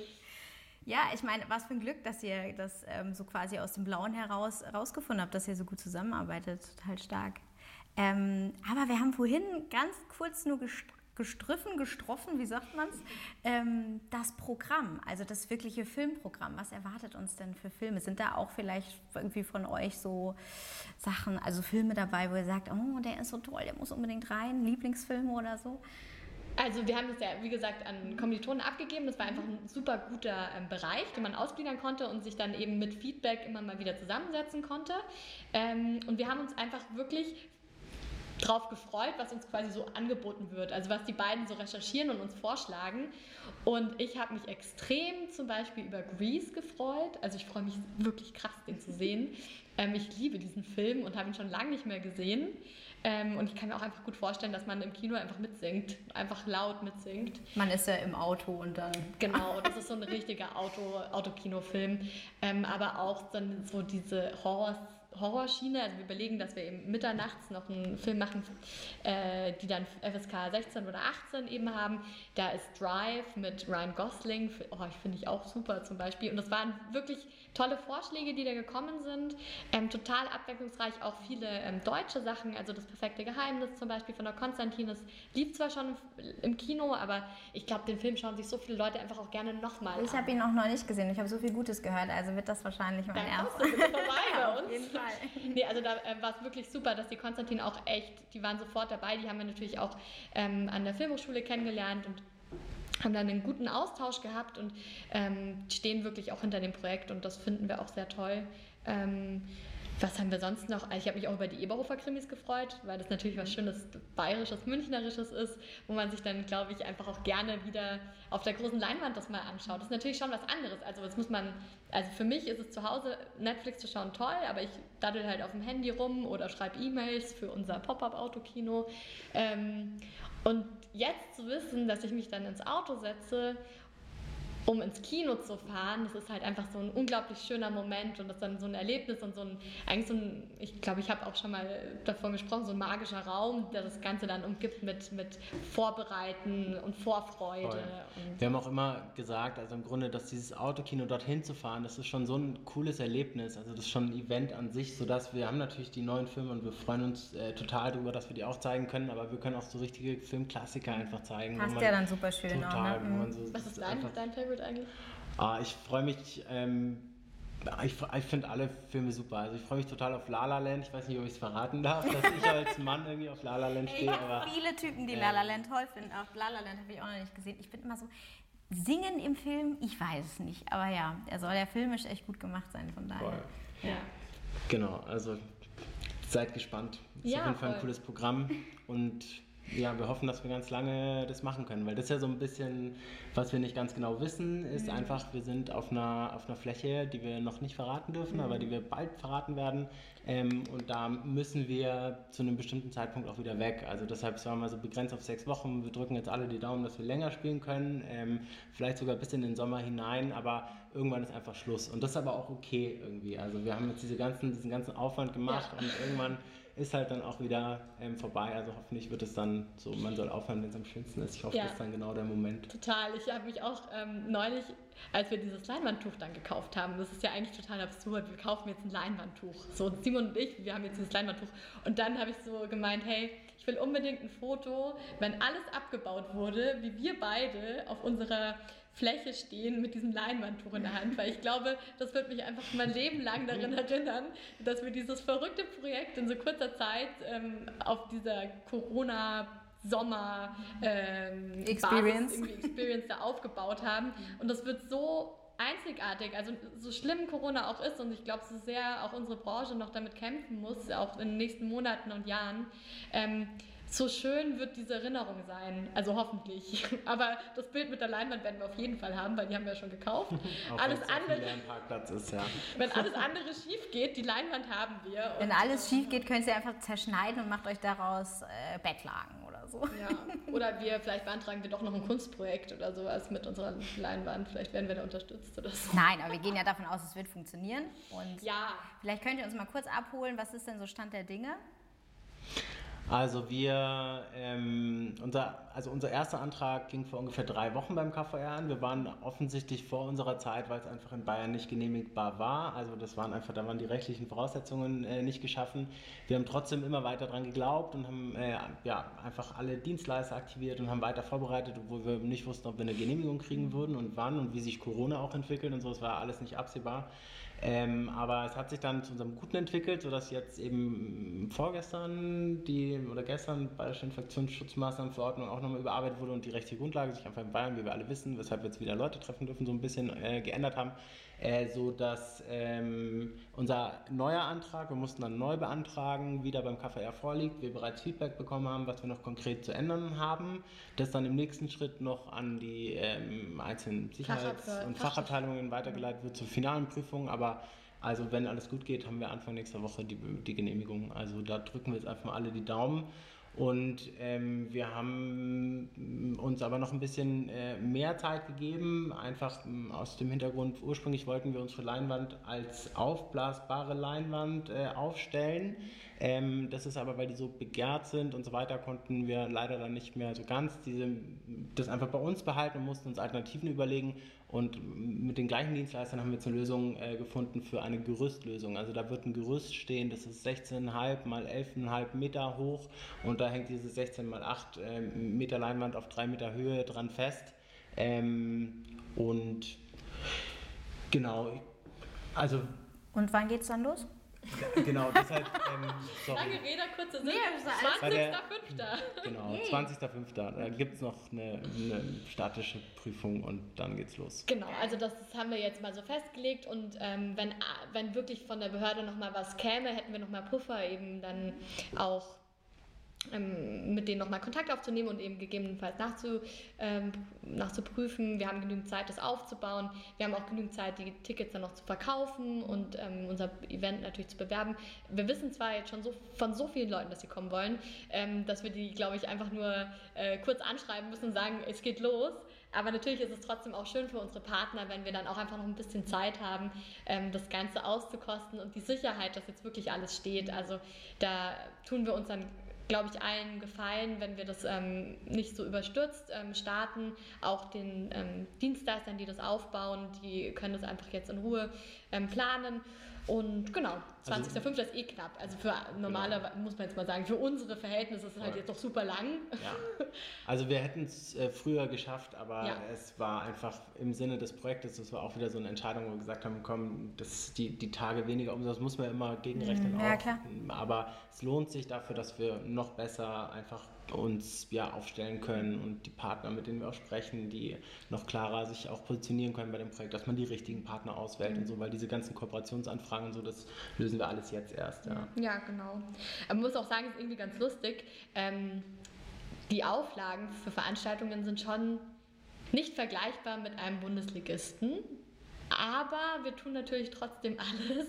C: Ja, ich meine, was für ein Glück, dass ihr das ähm, so quasi aus dem Blauen heraus rausgefunden habt, dass ihr so gut zusammenarbeitet. Total stark. Ähm, aber wir haben vorhin ganz kurz nur gestriffen, gestroffen, wie sagt man es, ähm, das Programm, also das wirkliche Filmprogramm. Was erwartet uns denn für Filme? Sind da auch vielleicht irgendwie von euch so Sachen, also Filme dabei, wo ihr sagt, oh, der ist so toll, der muss unbedingt rein, Lieblingsfilme oder so?
A: Also wir haben das ja, wie gesagt, an Kommilitonen abgegeben. Das war einfach ein super guter ähm, Bereich, den man ausgliedern konnte und sich dann eben mit Feedback immer mal wieder zusammensetzen konnte. Ähm, und wir haben uns einfach wirklich drauf gefreut, was uns quasi so angeboten wird. Also was die beiden so recherchieren und uns vorschlagen. Und ich habe mich extrem zum Beispiel über Grease gefreut. Also ich freue mich wirklich krass, den zu sehen. Ähm, ich liebe diesen Film und habe ihn schon lange nicht mehr gesehen. Ähm, und ich kann mir auch einfach gut vorstellen, dass man im Kino einfach mitsingt, einfach laut mitsingt.
C: Man ist ja im Auto und dann.
A: Genau, <laughs> das ist so ein richtiger Auto, Autokinofilm. Ähm, aber auch dann so diese Horror- Horrorschiene. Also wir überlegen, dass wir eben mitternachts noch einen Film machen, äh, die dann FSK 16 oder 18 eben haben. Da ist Drive mit Ryan Gosling, oh, ich finde ich auch super zum Beispiel. Und das waren wirklich tolle Vorschläge, die da gekommen sind. Ähm, total abwechslungsreich, auch viele ähm, deutsche Sachen. Also das perfekte Geheimnis zum Beispiel von der Konstantin. Das lief zwar schon im Kino, aber ich glaube, den Film schauen sich so viele Leute einfach auch gerne nochmal
C: Ich habe ihn auch noch nicht gesehen. Ich habe so viel Gutes gehört, also wird das wahrscheinlich mein erster.
A: vorbei <laughs> bei uns. <laughs> nee, also da äh, war es wirklich super, dass die Konstantin auch echt, die waren sofort dabei, die haben wir natürlich auch ähm, an der Filmhochschule kennengelernt und haben dann einen guten Austausch gehabt und ähm, stehen wirklich auch hinter dem Projekt und das finden wir auch sehr toll. Ähm, was haben wir sonst noch? Ich habe mich auch über die Eberhofer-Krimis gefreut, weil das natürlich was Schönes Bayerisches, Münchnerisches ist, wo man sich dann, glaube ich, einfach auch gerne wieder auf der großen Leinwand das mal anschaut. Das ist natürlich schon was anderes. Also das muss man, also für mich ist es zu Hause, Netflix zu schauen toll, aber ich daddel halt auf dem Handy rum oder schreibe E-Mails für unser Pop-Up-Autokino. Ähm, und jetzt zu wissen, dass ich mich dann ins Auto setze um ins Kino zu fahren, das ist halt einfach so ein unglaublich schöner Moment und das ist dann so ein Erlebnis und so ein, eigentlich so ein, ich glaube, ich habe auch schon mal davon gesprochen, so ein magischer Raum, der das Ganze dann umgibt mit, mit Vorbereiten und Vorfreude. Und
D: Wir haben auch immer gesagt, also im Grunde, dass dieses Autokino dorthin zu fahren, das ist schon so ein cooles Erlebnis, also das ist schon ein Event an sich, sodass wir haben natürlich die neuen Filme und wir freuen uns äh, total darüber, dass wir die auch zeigen können, aber wir können auch so richtige Filmklassiker einfach zeigen.
C: Hast ja dann super schön
D: total,
C: auch, ne?
A: so, Was ist dein, dein Favorite? Wird eigentlich?
D: Ah, ich freue mich. Ähm, ich, ich finde alle Filme super. Also ich freue mich total auf La La Land. Ich weiß nicht, ob ich es verraten darf, dass ich <laughs> als Mann irgendwie auf La La Land stehe.
C: Ich habe viele Typen, die äh, La La Land toll finden. Auch La La Land habe ich auch noch nicht gesehen. Ich bin immer so, singen im Film, ich weiß es nicht. Aber ja, er soll ja filmisch echt gut gemacht sein, von daher. Voll.
D: Ja. Genau, also seid gespannt. Ist ja, auf jeden Fall ein cooles Programm und ja, wir hoffen, dass wir ganz lange das machen können, weil das ist ja so ein bisschen, was wir nicht ganz genau wissen, ist mhm. einfach, wir sind auf einer, auf einer Fläche, die wir noch nicht verraten dürfen, mhm. aber die wir bald verraten werden. Ähm, und da müssen wir zu einem bestimmten Zeitpunkt auch wieder weg. Also deshalb waren wir so begrenzt auf sechs Wochen. Wir drücken jetzt alle die Daumen, dass wir länger spielen können, ähm, vielleicht sogar bis in den Sommer hinein, aber irgendwann ist einfach Schluss. Und das ist aber auch okay irgendwie. Also wir haben jetzt diese ganzen, diesen ganzen Aufwand gemacht ja. und irgendwann ist halt dann auch wieder ähm, vorbei. Also hoffentlich wird es dann so, man soll aufhören, wenn es am schönsten ist. Ich hoffe, ja. das ist dann genau der Moment.
A: Total. Ich habe mich auch ähm, neulich, als wir dieses Leinwandtuch dann gekauft haben, das ist ja eigentlich total absurd. Wir kaufen jetzt ein Leinwandtuch. So, Simon und ich, wir haben jetzt dieses Leinwandtuch. Und dann habe ich so gemeint, hey, ich will unbedingt ein Foto, wenn alles abgebaut wurde, wie wir beide auf unserer Fläche stehen mit diesem Leinwandtuch in der Hand, weil ich glaube, das wird mich einfach mein Leben lang daran erinnern, dass wir dieses verrückte Projekt in so kurzer Zeit ähm, auf dieser Corona- Sommer ähm,
C: Experience.
A: Experience da aufgebaut haben. Und das wird so einzigartig, also so schlimm Corona auch ist und ich glaube, so sehr auch unsere Branche noch damit kämpfen muss, auch in den nächsten Monaten und Jahren. Ähm, so schön wird diese Erinnerung sein. Also hoffentlich. <laughs> Aber das Bild mit der Leinwand werden wir auf jeden Fall haben, weil die haben wir ja schon gekauft. alles andere.
D: Ist, ja.
A: Wenn alles andere schief geht, die Leinwand haben wir.
C: Wenn alles schief geht, könnt ihr einfach zerschneiden und macht euch daraus äh, Bettlagen oder so.
A: Ja. Oder wir, vielleicht beantragen wir doch noch ein Kunstprojekt oder sowas mit unserer Leinwand. Vielleicht werden wir da unterstützt oder so.
C: Nein, aber wir gehen ja davon aus, es wird funktionieren. Und
A: ja.
C: Vielleicht könnt ihr uns mal kurz abholen, was ist denn so Stand der Dinge?
D: Also wir, ähm, unser, also unser erster Antrag ging vor ungefähr drei Wochen beim KVR an. Wir waren offensichtlich vor unserer Zeit, weil es einfach in Bayern nicht genehmigbar war. Also das waren einfach, da waren die rechtlichen Voraussetzungen äh, nicht geschaffen. Wir haben trotzdem immer weiter dran geglaubt und haben äh, ja, einfach alle Dienstleister aktiviert und haben weiter vorbereitet, obwohl wir nicht wussten, ob wir eine Genehmigung kriegen würden und wann und wie sich Corona auch entwickelt und so. Es war alles nicht absehbar. Ähm, aber es hat sich dann zu unserem Guten entwickelt, sodass jetzt eben vorgestern die oder gestern Bayerische Infektionsschutzmaßnahmenverordnung auch nochmal überarbeitet wurde und die rechtliche Grundlage sich einfach in Bayern, wie wir alle wissen, weshalb wir jetzt wieder Leute treffen dürfen, so ein bisschen äh, geändert haben äh, so dass ähm, unser neuer Antrag, wir mussten dann neu beantragen, wieder beim KVR vorliegt, wir bereits Feedback bekommen haben, was wir noch konkret zu ändern haben, das dann im nächsten Schritt noch an die ähm, einzelnen Sicherheits- und Fachabteilungen weitergeleitet wird zur finalen Prüfung, aber also wenn alles gut geht, haben wir Anfang nächster Woche die, die Genehmigung. Also da drücken wir jetzt einfach mal alle die Daumen. Und ähm, wir haben uns aber noch ein bisschen äh, mehr Zeit gegeben, einfach ähm, aus dem Hintergrund, ursprünglich wollten wir unsere Leinwand als aufblasbare Leinwand äh, aufstellen. Ähm, das ist aber, weil die so begehrt sind und so weiter, konnten wir leider dann nicht mehr so ganz diese, das einfach bei uns behalten und mussten uns Alternativen überlegen. Und mit den gleichen Dienstleistern haben wir jetzt eine Lösung äh, gefunden für eine Gerüstlösung. Also da wird ein Gerüst stehen, das ist 16,5 mal 11,5 Meter hoch und da hängt diese 16 mal 8 äh, Meter Leinwand auf 3 Meter Höhe dran fest. Ähm, und genau, also.
C: Und wann geht's dann los?
D: Genau, deshalb. Ähm,
A: Lange Rede, kurze Sinn. Ja, 20.05.
D: Genau, 20.05. Da gibt es noch eine, eine, statische Prüfung und dann geht's los.
A: Genau, also das haben wir jetzt mal so festgelegt und ähm, wenn, wenn wirklich von der Behörde nochmal was käme, hätten wir nochmal Puffer eben dann auch mit denen nochmal Kontakt aufzunehmen und eben gegebenenfalls nachzu, ähm, nachzuprüfen. Wir haben genügend Zeit, das aufzubauen. Wir haben auch genügend Zeit, die Tickets dann noch zu verkaufen und ähm, unser Event natürlich zu bewerben. Wir wissen zwar jetzt schon so, von so vielen Leuten, dass sie kommen wollen, ähm, dass wir die, glaube ich, einfach nur äh, kurz anschreiben müssen und sagen, es geht los. Aber natürlich ist es trotzdem auch schön für unsere Partner, wenn wir dann auch einfach noch ein bisschen Zeit haben, ähm, das Ganze auszukosten und die Sicherheit, dass jetzt wirklich alles steht. Also da tun wir uns dann glaube ich, allen gefallen, wenn wir das ähm, nicht so überstürzt ähm, starten. Auch den ähm, Dienstleistern, die das aufbauen, die können das einfach jetzt in Ruhe ähm, planen. Und genau, 20.05. Also, ist eh knapp. Also für normale, genau. muss man jetzt mal sagen, für unsere Verhältnisse ist es halt jetzt doch super lang.
D: Ja. <laughs> Also wir hätten es äh, früher geschafft, aber ja. es war einfach im Sinne des Projektes, das war auch wieder so eine Entscheidung, wo wir gesagt haben, komm, das, die, die Tage weniger Umsatz muss man immer gegenrechnen.
C: Mhm. Ja, auch. klar.
D: Aber es lohnt sich dafür, dass wir noch besser einfach uns ja aufstellen können und die Partner, mit denen wir auch sprechen, die noch klarer sich auch positionieren können bei dem Projekt, dass man die richtigen Partner auswählt mhm. und so, weil diese ganzen Kooperationsanfragen und so, das lösen wir alles jetzt erst. Ja,
A: ja genau. Man muss auch sagen, es ist irgendwie ganz lustig. Ähm, die Auflagen für Veranstaltungen sind schon nicht vergleichbar mit einem Bundesligisten. Aber wir tun natürlich trotzdem <laughs> alles,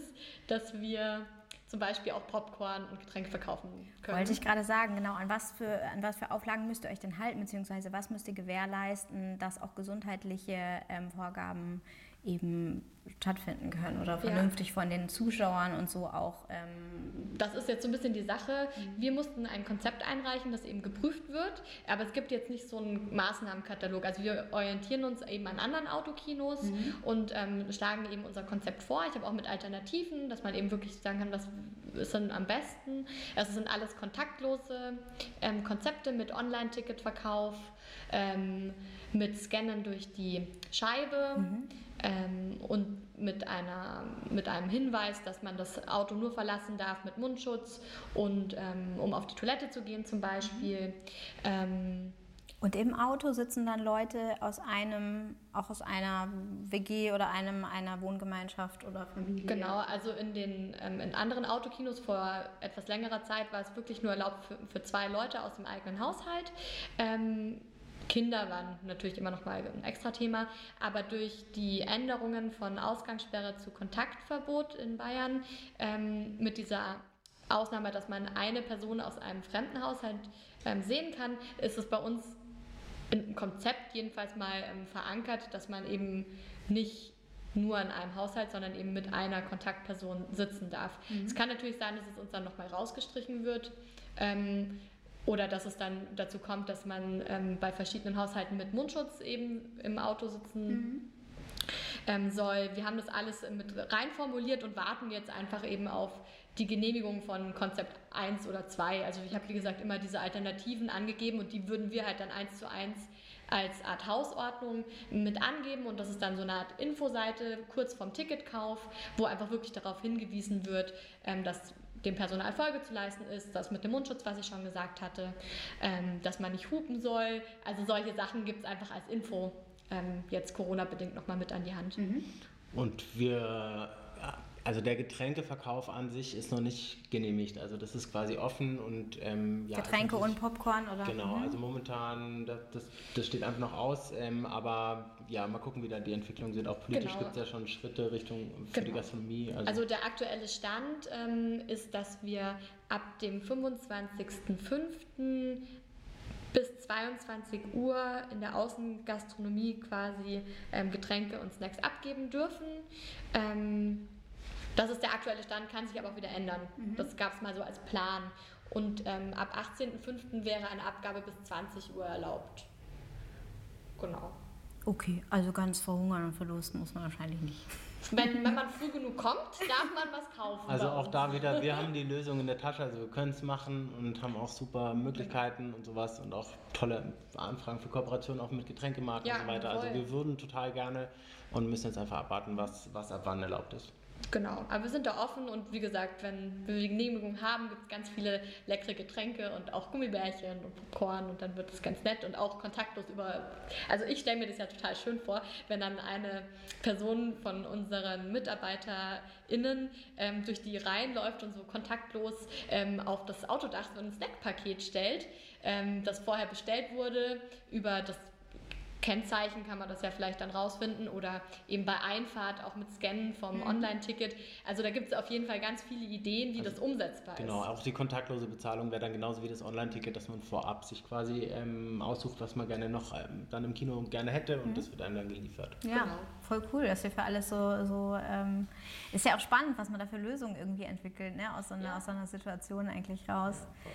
A: dass wir zum Beispiel auch Popcorn und Getränke verkaufen können.
C: Wollte ich gerade sagen, genau. An was, für, an was für Auflagen müsst ihr euch denn halten, beziehungsweise was müsst ihr gewährleisten, dass auch gesundheitliche ähm, Vorgaben eben stattfinden können oder vernünftig ja. von den Zuschauern und so auch. Ähm
A: das ist jetzt so ein bisschen die Sache. Mhm. Wir mussten ein Konzept einreichen, das eben geprüft wird, aber es gibt jetzt nicht so einen Maßnahmenkatalog. Also wir orientieren uns eben an anderen Autokinos mhm. und ähm, schlagen eben unser Konzept vor. Ich habe auch mit Alternativen, dass man eben wirklich sagen kann, was ist denn am besten. Also es sind alles kontaktlose ähm, Konzepte mit Online-Ticketverkauf, ähm, mit Scannen durch die Scheibe. Mhm ähm, und mit, einer, mit einem Hinweis, dass man das Auto nur verlassen darf mit Mundschutz und ähm, um auf die Toilette zu gehen zum Beispiel. Ähm,
C: und im Auto sitzen dann Leute aus einem, auch aus einer WG oder einem, einer Wohngemeinschaft oder Familie?
A: Genau, also in den ähm, in anderen Autokinos vor etwas längerer Zeit war es wirklich nur erlaubt für, für zwei Leute aus dem eigenen Haushalt. Ähm, Kinder waren natürlich immer noch mal ein extra Thema, aber durch die Änderungen von Ausgangssperre zu Kontaktverbot in Bayern ähm, mit dieser Ausnahme, dass man eine Person aus einem fremden Haushalt ähm, sehen kann, ist es bei uns im Konzept jedenfalls mal ähm, verankert, dass man eben nicht nur in einem Haushalt, sondern eben mit einer Kontaktperson sitzen darf. Mhm. Es kann natürlich sein, dass es uns dann nochmal rausgestrichen wird. Ähm, oder dass es dann dazu kommt, dass man ähm, bei verschiedenen Haushalten mit Mundschutz eben im Auto sitzen mhm. ähm, soll. Wir haben das alles mit rein formuliert und warten jetzt einfach eben auf die Genehmigung von Konzept 1 oder 2. Also ich habe, wie gesagt, immer diese Alternativen angegeben und die würden wir halt dann eins zu eins als Art Hausordnung mit angeben und das ist dann so eine Art Infoseite kurz vorm Ticketkauf, wo einfach wirklich darauf hingewiesen wird, ähm, dass dem Personal Folge zu leisten ist, das mit dem Mundschutz, was ich schon gesagt hatte, ähm, dass man nicht hupen soll. Also solche Sachen gibt es einfach als Info ähm, jetzt Corona-bedingt nochmal mit an die Hand. Mhm.
D: Und wir also der Getränkeverkauf an sich ist noch nicht genehmigt. Also das ist quasi offen und ähm,
C: ja, Getränke also und Popcorn oder?
D: Genau, mhm. also momentan das, das, das, steht einfach noch aus. Ähm, aber ja, mal gucken, wie da die Entwicklungen sind. Auch politisch genau. gibt es ja schon Schritte Richtung für genau. die Gastronomie.
A: Also, also, der aktuelle Stand ähm, ist, dass wir ab dem 25.05 bis 22 Uhr in der Außengastronomie quasi ähm, Getränke und Snacks abgeben dürfen. Ähm, das ist der aktuelle Stand, kann sich aber auch wieder ändern. Mhm. Das gab es mal so als Plan. Und ähm, ab 18.05. wäre eine Abgabe bis 20 Uhr erlaubt. Genau.
C: Okay, also ganz verhungern und verlusten muss man wahrscheinlich nicht.
A: Wenn, wenn man <laughs> früh genug kommt, darf man was kaufen.
D: Also auch da wieder, wir <laughs> haben die Lösung in der Tasche, also wir können es machen und haben auch super Möglichkeiten und sowas und auch tolle Anfragen für Kooperationen auch mit Getränkemarken ja, und so weiter. Also voll. Also wir würden total gerne und müssen jetzt einfach abwarten, was, was ab wann erlaubt ist.
A: Genau, aber wir sind da offen und wie gesagt, wenn wir die Genehmigung haben, gibt es ganz viele leckere Getränke und auch Gummibärchen und Popcorn und dann wird es ganz nett und auch kontaktlos über. Also ich stelle mir das ja total schön vor, wenn dann eine Person von unseren MitarbeiterInnen ähm, durch die Reihen läuft und so kontaktlos ähm, auf das Autodach so ein Snackpaket stellt, ähm, das vorher bestellt wurde, über das Kennzeichen kann man das ja vielleicht dann rausfinden oder eben bei Einfahrt auch mit Scannen vom mhm. Online-Ticket. Also da gibt es auf jeden Fall ganz viele Ideen, wie also, das umsetzbar
D: genau, ist. Genau, auch die kontaktlose Bezahlung wäre dann genauso wie das Online-Ticket, dass man vorab sich quasi ähm, aussucht, was man gerne noch ähm, dann im Kino gerne hätte und mhm. das wird einem dann geliefert.
C: Ja, genau. voll cool, dass wir für alles so, so ähm, ist ja auch spannend, was man da für Lösungen irgendwie entwickelt, ne? aus, so einer, ja. aus so einer Situation eigentlich raus. Ja,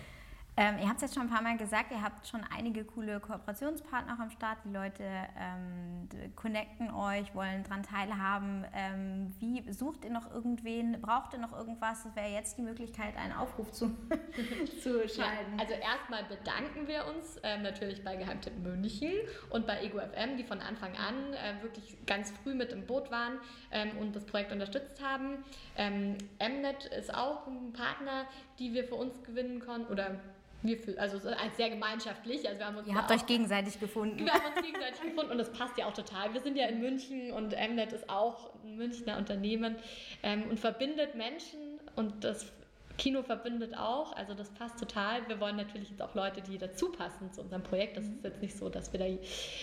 C: ähm, ihr habt es jetzt schon ein paar Mal gesagt, ihr habt schon einige coole Kooperationspartner auch am Start. Die Leute ähm, connecten euch, wollen daran teilhaben. Ähm, wie sucht ihr noch irgendwen? Braucht ihr noch irgendwas? Das wäre jetzt die Möglichkeit, einen Aufruf zu, <laughs> zu schalten.
A: Ja, also erstmal bedanken wir uns äh, natürlich bei Geheimtipp München und bei EgoFM, die von Anfang an äh, wirklich ganz früh mit im Boot waren ähm, und das Projekt unterstützt haben. Ähm, Mnet ist auch ein Partner, die wir für uns gewinnen konnten oder wir für, also ist sehr gemeinschaftlich. Also wir haben uns
C: Ihr habt euch gegenseitig gefunden.
A: Wir haben uns gegenseitig <laughs> gefunden und das passt ja auch total. Wir sind ja in München und Mnet ist auch ein Münchner Unternehmen ähm, und verbindet Menschen und das Kino verbindet auch, also das passt total. Wir wollen natürlich jetzt auch Leute, die dazu passen zu unserem Projekt. Das ist jetzt nicht so, dass wir da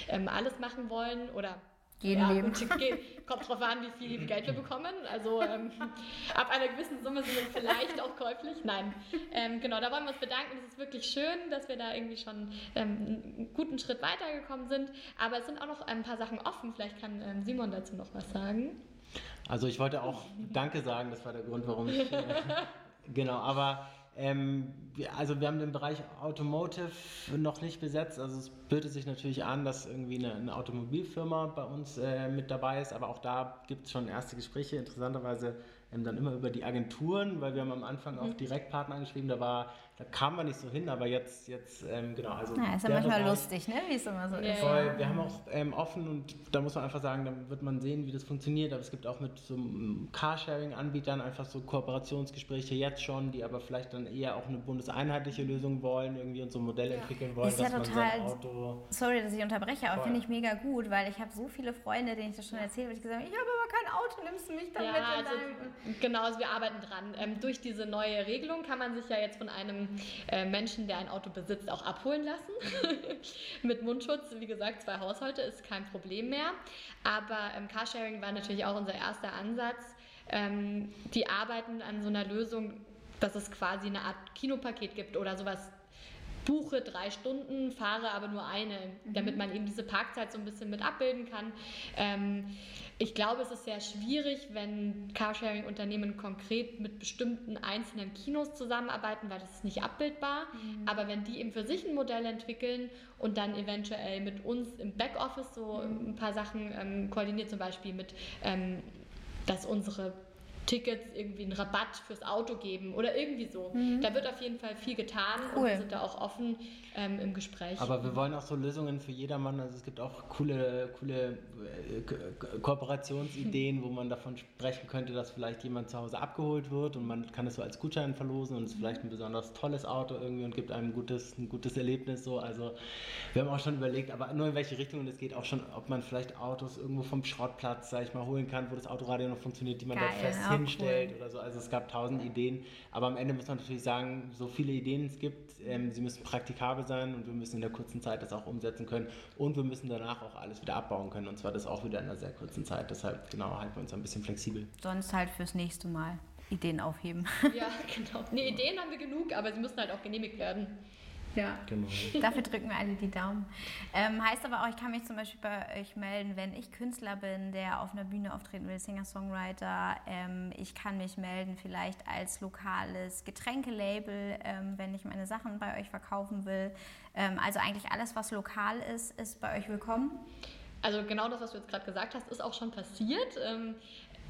A: ähm, alles machen wollen oder
C: jeden
A: ja,
C: Leben.
A: Gut, geht, kommt drauf an, wie viel Geld wir bekommen. Also ähm, <laughs> ab einer gewissen Summe sind wir vielleicht auch käuflich. Nein, ähm, genau, da wollen wir uns bedanken. Es ist wirklich schön, dass wir da irgendwie schon ähm, einen guten Schritt weitergekommen sind. Aber es sind auch noch ein paar Sachen offen. Vielleicht kann ähm, Simon dazu noch was sagen.
D: Also ich wollte auch <laughs> Danke sagen, das war der Grund, warum ich... Äh, <laughs> genau, aber ähm, also wir haben den Bereich Automotive noch nicht besetzt. Also es bietet sich natürlich an, dass irgendwie eine, eine Automobilfirma bei uns äh, mit dabei ist, aber auch da gibt es schon erste Gespräche. Interessanterweise ähm, dann immer über die Agenturen, weil wir haben am Anfang auch mhm. Direktpartner angeschrieben. Da war da kam man nicht so hin, aber jetzt, jetzt ähm, genau. Also
C: ja, ist ja manchmal Bereich, lustig, ne? wie es immer so
D: ist. Voll, wir haben auch ähm, offen und da muss man einfach sagen, da wird man sehen, wie das funktioniert. Aber es gibt auch mit so Carsharing-Anbietern einfach so Kooperationsgespräche jetzt schon, die aber vielleicht dann eher auch eine bundeseinheitliche Lösung wollen irgendwie und so ein Modell ja. entwickeln wollen,
C: ist
D: dass
C: ja total, man sein Auto. Sorry, dass ich unterbreche, aber finde ich mega gut, weil ich habe so viele Freunde, denen ich das schon erzählt habe, die gesagt haben, ich habe aber kein Auto, nimmst du mich dann ja, mit in
A: also, Genau, also wir arbeiten dran. Ähm, durch diese neue Regelung kann man sich ja jetzt von einem äh, Menschen, der ein Auto besitzt, auch abholen lassen. <laughs> Mit Mundschutz, wie gesagt, zwei Haushalte ist kein Problem mehr. Aber ähm, Carsharing war natürlich auch unser erster Ansatz. Ähm, die arbeiten an so einer Lösung, dass es quasi eine Art Kinopaket gibt oder sowas buche drei Stunden, fahre aber nur eine, mhm. damit man eben diese Parkzeit so ein bisschen mit abbilden kann. Ähm, ich glaube, es ist sehr schwierig, wenn Carsharing-Unternehmen konkret mit bestimmten einzelnen Kinos zusammenarbeiten, weil das ist nicht abbildbar. Mhm. Aber wenn die eben für sich ein Modell entwickeln und dann eventuell mit uns im Backoffice so mhm. ein paar Sachen ähm, koordiniert, zum Beispiel mit, ähm, dass unsere Tickets irgendwie einen Rabatt fürs Auto geben oder irgendwie so. Mhm. Da wird auf jeden Fall viel getan cool. und wir sind da auch offen ähm, im Gespräch.
D: Aber wir wollen auch so Lösungen für jedermann. Also es gibt auch coole, coole äh, Kooperationsideen, wo man davon sprechen könnte, dass vielleicht jemand zu Hause abgeholt wird und man kann es so als Gutschein verlosen und es ist vielleicht ein besonders tolles Auto irgendwie und gibt einem ein gutes, ein gutes Erlebnis so. Also wir haben auch schon überlegt, aber nur in welche Richtung und es geht auch schon, ob man vielleicht Autos irgendwo vom Schrottplatz, sag ich mal, holen kann, wo das Autoradio noch funktioniert, die man Geil, dort fest hinstellt cool. oder so. Also es gab tausend Ideen, aber am Ende muss man natürlich sagen, so viele Ideen es gibt, ähm, sie müssen praktikabel sein und wir müssen in der kurzen Zeit das auch umsetzen können und wir müssen danach auch alles wieder abbauen können und zwar das auch wieder in einer sehr kurzen Zeit. Deshalb genau halten wir uns ein bisschen flexibel.
C: Sonst halt fürs nächste Mal Ideen aufheben.
A: Ja, <laughs> genau. Nee, Ideen haben wir genug, aber sie müssen halt auch genehmigt werden.
C: Ja, genau. Dafür drücken wir alle die Daumen. Ähm, heißt aber auch, ich kann mich zum Beispiel bei euch melden, wenn ich Künstler bin, der auf einer Bühne auftreten will, Singer-Songwriter. Ähm, ich kann mich melden vielleicht als lokales Getränkelabel, ähm, wenn ich meine Sachen bei euch verkaufen will. Ähm, also eigentlich alles, was lokal ist, ist bei euch willkommen.
A: Also genau das, was du jetzt gerade gesagt hast, ist auch schon passiert.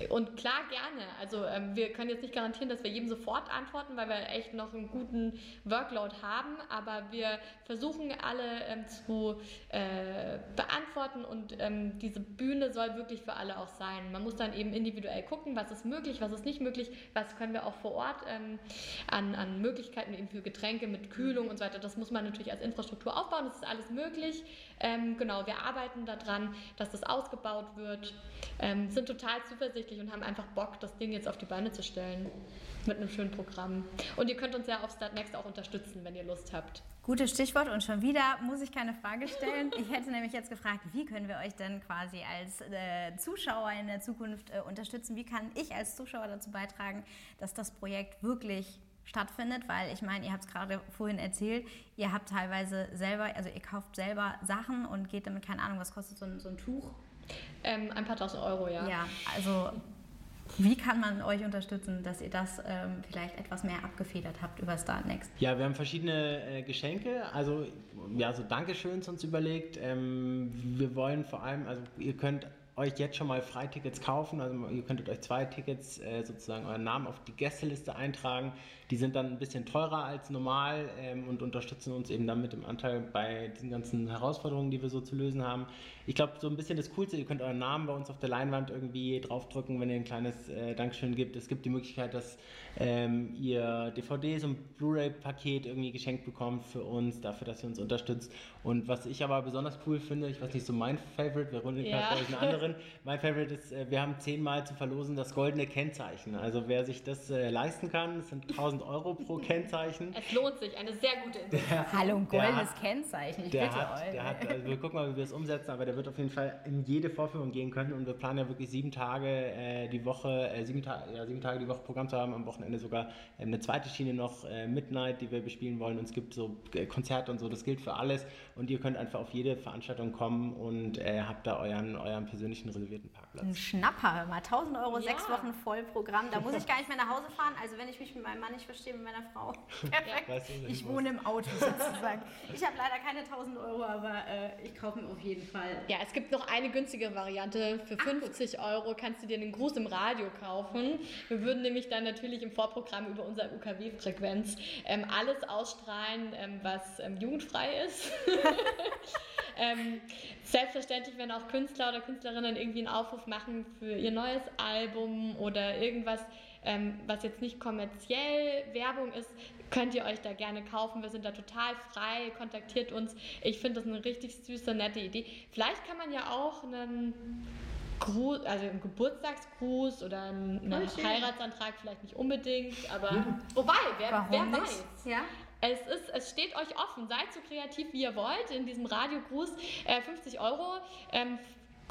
A: Und klar, gerne. Also ähm, wir können jetzt nicht garantieren, dass wir jedem sofort antworten, weil wir echt noch einen guten Workload haben, aber wir versuchen alle ähm, zu äh, beantworten und ähm, diese Bühne soll wirklich für alle auch sein. Man muss dann eben individuell gucken, was ist möglich, was ist nicht möglich, was können wir auch vor Ort ähm, an, an Möglichkeiten eben für Getränke mit Kühlung und so weiter. Das muss man natürlich als Infrastruktur aufbauen, das ist alles möglich. Ähm, genau, wir arbeiten daran, dass das ausgebaut wird, ähm, sind total zuversichtlich und haben einfach Bock, das Ding jetzt auf die Beine zu stellen mit einem schönen Programm. Und ihr könnt uns ja auf Startnext auch unterstützen, wenn ihr Lust habt.
C: Gutes Stichwort und schon wieder muss ich keine Frage stellen. Ich hätte nämlich jetzt gefragt, wie können wir euch denn quasi als äh, Zuschauer in der Zukunft äh, unterstützen? Wie kann ich als Zuschauer dazu beitragen, dass das Projekt wirklich stattfindet, weil ich meine, ihr habt es gerade vorhin erzählt, ihr habt teilweise selber, also ihr kauft selber Sachen und geht damit, keine Ahnung, was kostet so ein, so ein Tuch?
A: Ähm, ein paar tausend Euro, ja.
C: Ja, also wie kann man euch unterstützen, dass ihr das ähm, vielleicht etwas mehr abgefedert habt über Startnext?
D: Ja, wir haben verschiedene äh, Geschenke, also ja, so Dankeschöns uns überlegt. Ähm, wir wollen vor allem, also ihr könnt euch jetzt schon mal Freitickets kaufen. Also ihr könntet euch zwei Tickets äh, sozusagen euren Namen auf die Gästeliste eintragen. Die sind dann ein bisschen teurer als normal ähm, und unterstützen uns eben dann mit dem Anteil bei diesen ganzen Herausforderungen, die wir so zu lösen haben. Ich glaube, so ein bisschen das Coolste, ihr könnt euren Namen bei uns auf der Leinwand irgendwie draufdrücken, wenn ihr ein kleines äh, Dankeschön gibt. Es gibt die Möglichkeit, dass ähm, ihr DVDs und Blu-ray-Paket irgendwie geschenkt bekommt für uns, dafür, dass ihr uns unterstützt. Und was ich aber besonders cool finde, ich weiß nicht, so mein Favorite, Veronika ja. hat einen anderen, verlieren. Mein Favorite ist, äh, wir haben zehnmal zu verlosen das goldene Kennzeichen. Also wer sich das äh, leisten kann, das sind 1000 Euro pro Kennzeichen.
A: Es lohnt sich, eine sehr gute Investition.
C: Hallo, ein goldenes hat, Kennzeichen, ich
D: der
C: bitte
D: hat,
C: euch.
D: Der hat, also wir gucken mal, wie wir es umsetzen, aber der wird auf jeden Fall in jede Vorführung gehen können und wir planen ja wirklich sieben Tage äh, die Woche, äh, sieben, Ta ja, sieben Tage die Woche Programm zu haben, am Wochenende sogar äh, eine zweite Schiene noch, äh, Midnight, die wir bespielen wollen und es gibt so Konzerte und so, das gilt für alles und ihr könnt einfach auf jede Veranstaltung kommen und habt da euren, euren persönlichen reservierten Parkplatz.
C: Ein Schnapper, hör mal, 1000 Euro, ja. sechs Wochen Vollprogramm, da muss ich gar nicht mehr nach Hause fahren, also wenn ich mich mit meinem Mann nicht verstehe, mit meiner Frau, <laughs> perfekt. Weißt du, ich wohne im Auto sozusagen. <laughs> Ich habe leider keine 1000 Euro, aber äh, ich kaufe mir auf jeden Fall.
A: Ja, es gibt noch eine günstige Variante. Für 50 Ach, Euro kannst du dir einen Gruß im Radio kaufen. Wir würden nämlich dann natürlich im Vorprogramm über unsere UKW-Frequenz ähm, alles ausstrahlen, ähm, was ähm, jugendfrei ist. <laughs> Ähm, selbstverständlich, wenn auch Künstler oder Künstlerinnen irgendwie einen Aufruf machen für ihr neues Album oder irgendwas, ähm, was jetzt nicht kommerziell Werbung ist, könnt ihr euch da gerne kaufen. Wir sind da total frei. Kontaktiert uns. Ich finde das eine richtig süße, nette Idee. Vielleicht kann man ja auch einen Gruß, also einen Geburtstagsgruß oder einen, einen Heiratsantrag vielleicht nicht unbedingt, aber mhm. wobei, wer, wer weiß. Ja? Es, ist, es steht euch offen. Seid so kreativ, wie ihr wollt. In diesem Radiogruß äh, 50 Euro. Ähm,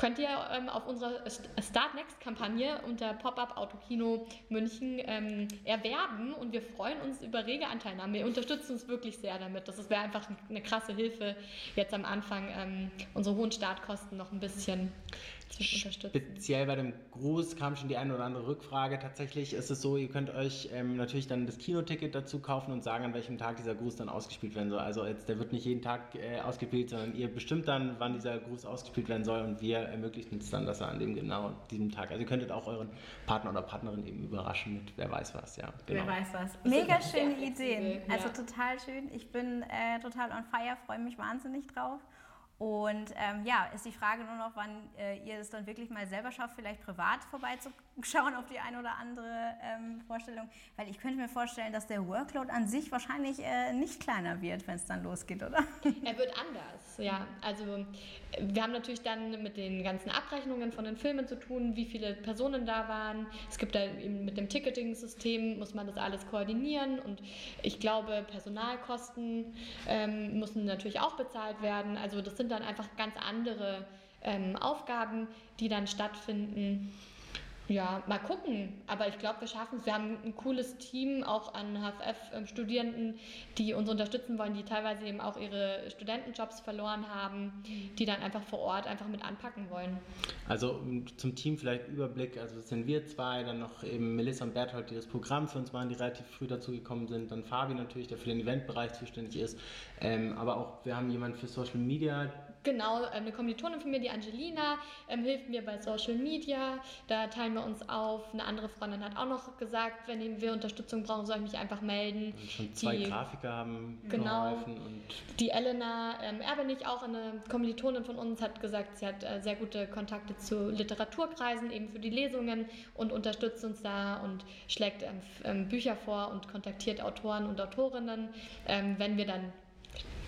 A: könnt ihr ähm, auf unserer Start Next-Kampagne unter Pop-Up Autokino München ähm, erwerben und wir freuen uns über rege Anteilnahme. Wir unterstützen uns wirklich sehr damit. Das wäre einfach eine krasse Hilfe, jetzt am Anfang ähm, unsere hohen Startkosten noch ein bisschen
D: Speziell bei dem Gruß kam schon die eine oder andere Rückfrage. Tatsächlich ist es so, ihr könnt euch ähm, natürlich dann das Kinoticket dazu kaufen und sagen, an welchem Tag dieser Gruß dann ausgespielt werden soll. Also jetzt, der wird nicht jeden Tag äh, ausgespielt, sondern ihr bestimmt dann, wann dieser Gruß ausgespielt werden soll und wir ermöglichen es dann, dass er an dem genau diesem Tag. Also ihr könntet auch euren Partner oder Partnerin eben überraschen mit wer weiß was, ja.
C: Genau. Wer weiß was. Mega schöne Ideen. Also ja. total schön. Ich bin äh, total on fire, freue mich wahnsinnig drauf. Und ähm, ja, ist die Frage nur noch, wann äh, ihr es dann wirklich mal selber schafft, vielleicht privat <laughs> vorbeizuschauen auf die eine oder andere ähm, Vorstellung. Weil ich könnte mir vorstellen, dass der Workload an sich wahrscheinlich äh, nicht kleiner wird, wenn es dann losgeht, oder? <laughs>
A: Er wird anders, ja. Also wir haben natürlich dann mit den ganzen Abrechnungen von den Filmen zu tun, wie viele Personen da waren. Es gibt da eben mit dem Ticketing-System, muss man das alles koordinieren. Und ich glaube, Personalkosten ähm, müssen natürlich auch bezahlt werden. Also das sind dann einfach ganz andere ähm, Aufgaben, die dann stattfinden. Ja, mal gucken. Aber ich glaube, wir schaffen es. Wir haben ein cooles Team auch an HFF-Studierenden, die uns unterstützen wollen, die teilweise eben auch ihre Studentenjobs verloren haben, die dann einfach vor Ort einfach mit anpacken wollen.
D: Also zum Team vielleicht Überblick. Also das sind wir zwei, dann noch eben Melissa und Berthold, die das Programm für uns machen, die relativ früh dazugekommen sind. Dann Fabi natürlich, der für den Eventbereich zuständig ist. Ähm, aber auch wir haben jemanden für Social Media,
A: Genau, eine Kommilitonin von mir, die Angelina, ähm, hilft mir bei Social Media. Da teilen wir uns auf. Eine andere Freundin hat auch noch gesagt, wenn wir Unterstützung brauchen, soll ich mich einfach melden.
D: Und schon zwei die, Grafiker haben
A: genau, geholfen. Und die Elena ähm, Erbenich, auch eine Kommilitonin von uns, hat gesagt, sie hat äh, sehr gute Kontakte zu Literaturkreisen, eben für die Lesungen und unterstützt uns da und schlägt ähm, ähm Bücher vor und kontaktiert Autoren und Autorinnen. Ähm, wenn wir dann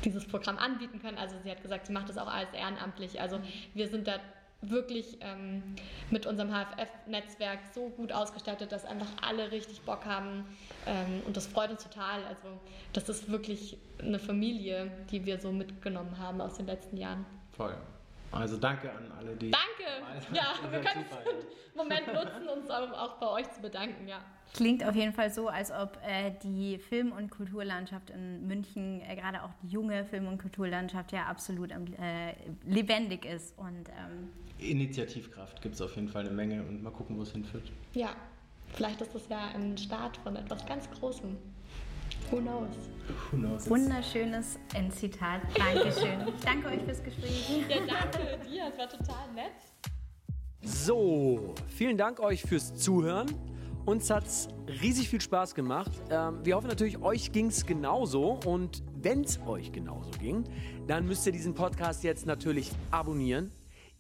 A: dieses Programm anbieten können. Also sie hat gesagt, sie macht das auch alles ehrenamtlich. Also wir sind da wirklich ähm, mit unserem HFF-Netzwerk so gut ausgestattet, dass einfach alle richtig Bock haben ähm, und das freut uns total. Also das ist wirklich eine Familie, die wir so mitgenommen haben aus den letzten Jahren.
D: Voll. Also danke an alle, die.
A: Danke! Ja, wir können den Moment nutzen, uns auch bei euch zu bedanken, ja.
C: Klingt auf jeden Fall so, als ob äh, die Film- und Kulturlandschaft in München, äh, gerade auch die junge Film- und Kulturlandschaft, ja absolut äh, lebendig ist. Und, ähm
D: Initiativkraft gibt es auf jeden Fall eine Menge und mal gucken, wo es hinführt.
A: Ja, vielleicht ist das ja ein Start von etwas ganz Großem. Who knows?
C: Who knows? Wunderschönes Endzitat. Dankeschön. Ich danke euch fürs Gespräch.
A: Ja, danke dir. Es war total nett.
B: So, vielen Dank euch fürs Zuhören. Uns hat es riesig viel Spaß gemacht. Ähm, wir hoffen natürlich, euch ging es genauso. Und wenn es euch genauso ging, dann müsst ihr diesen Podcast jetzt natürlich abonnieren.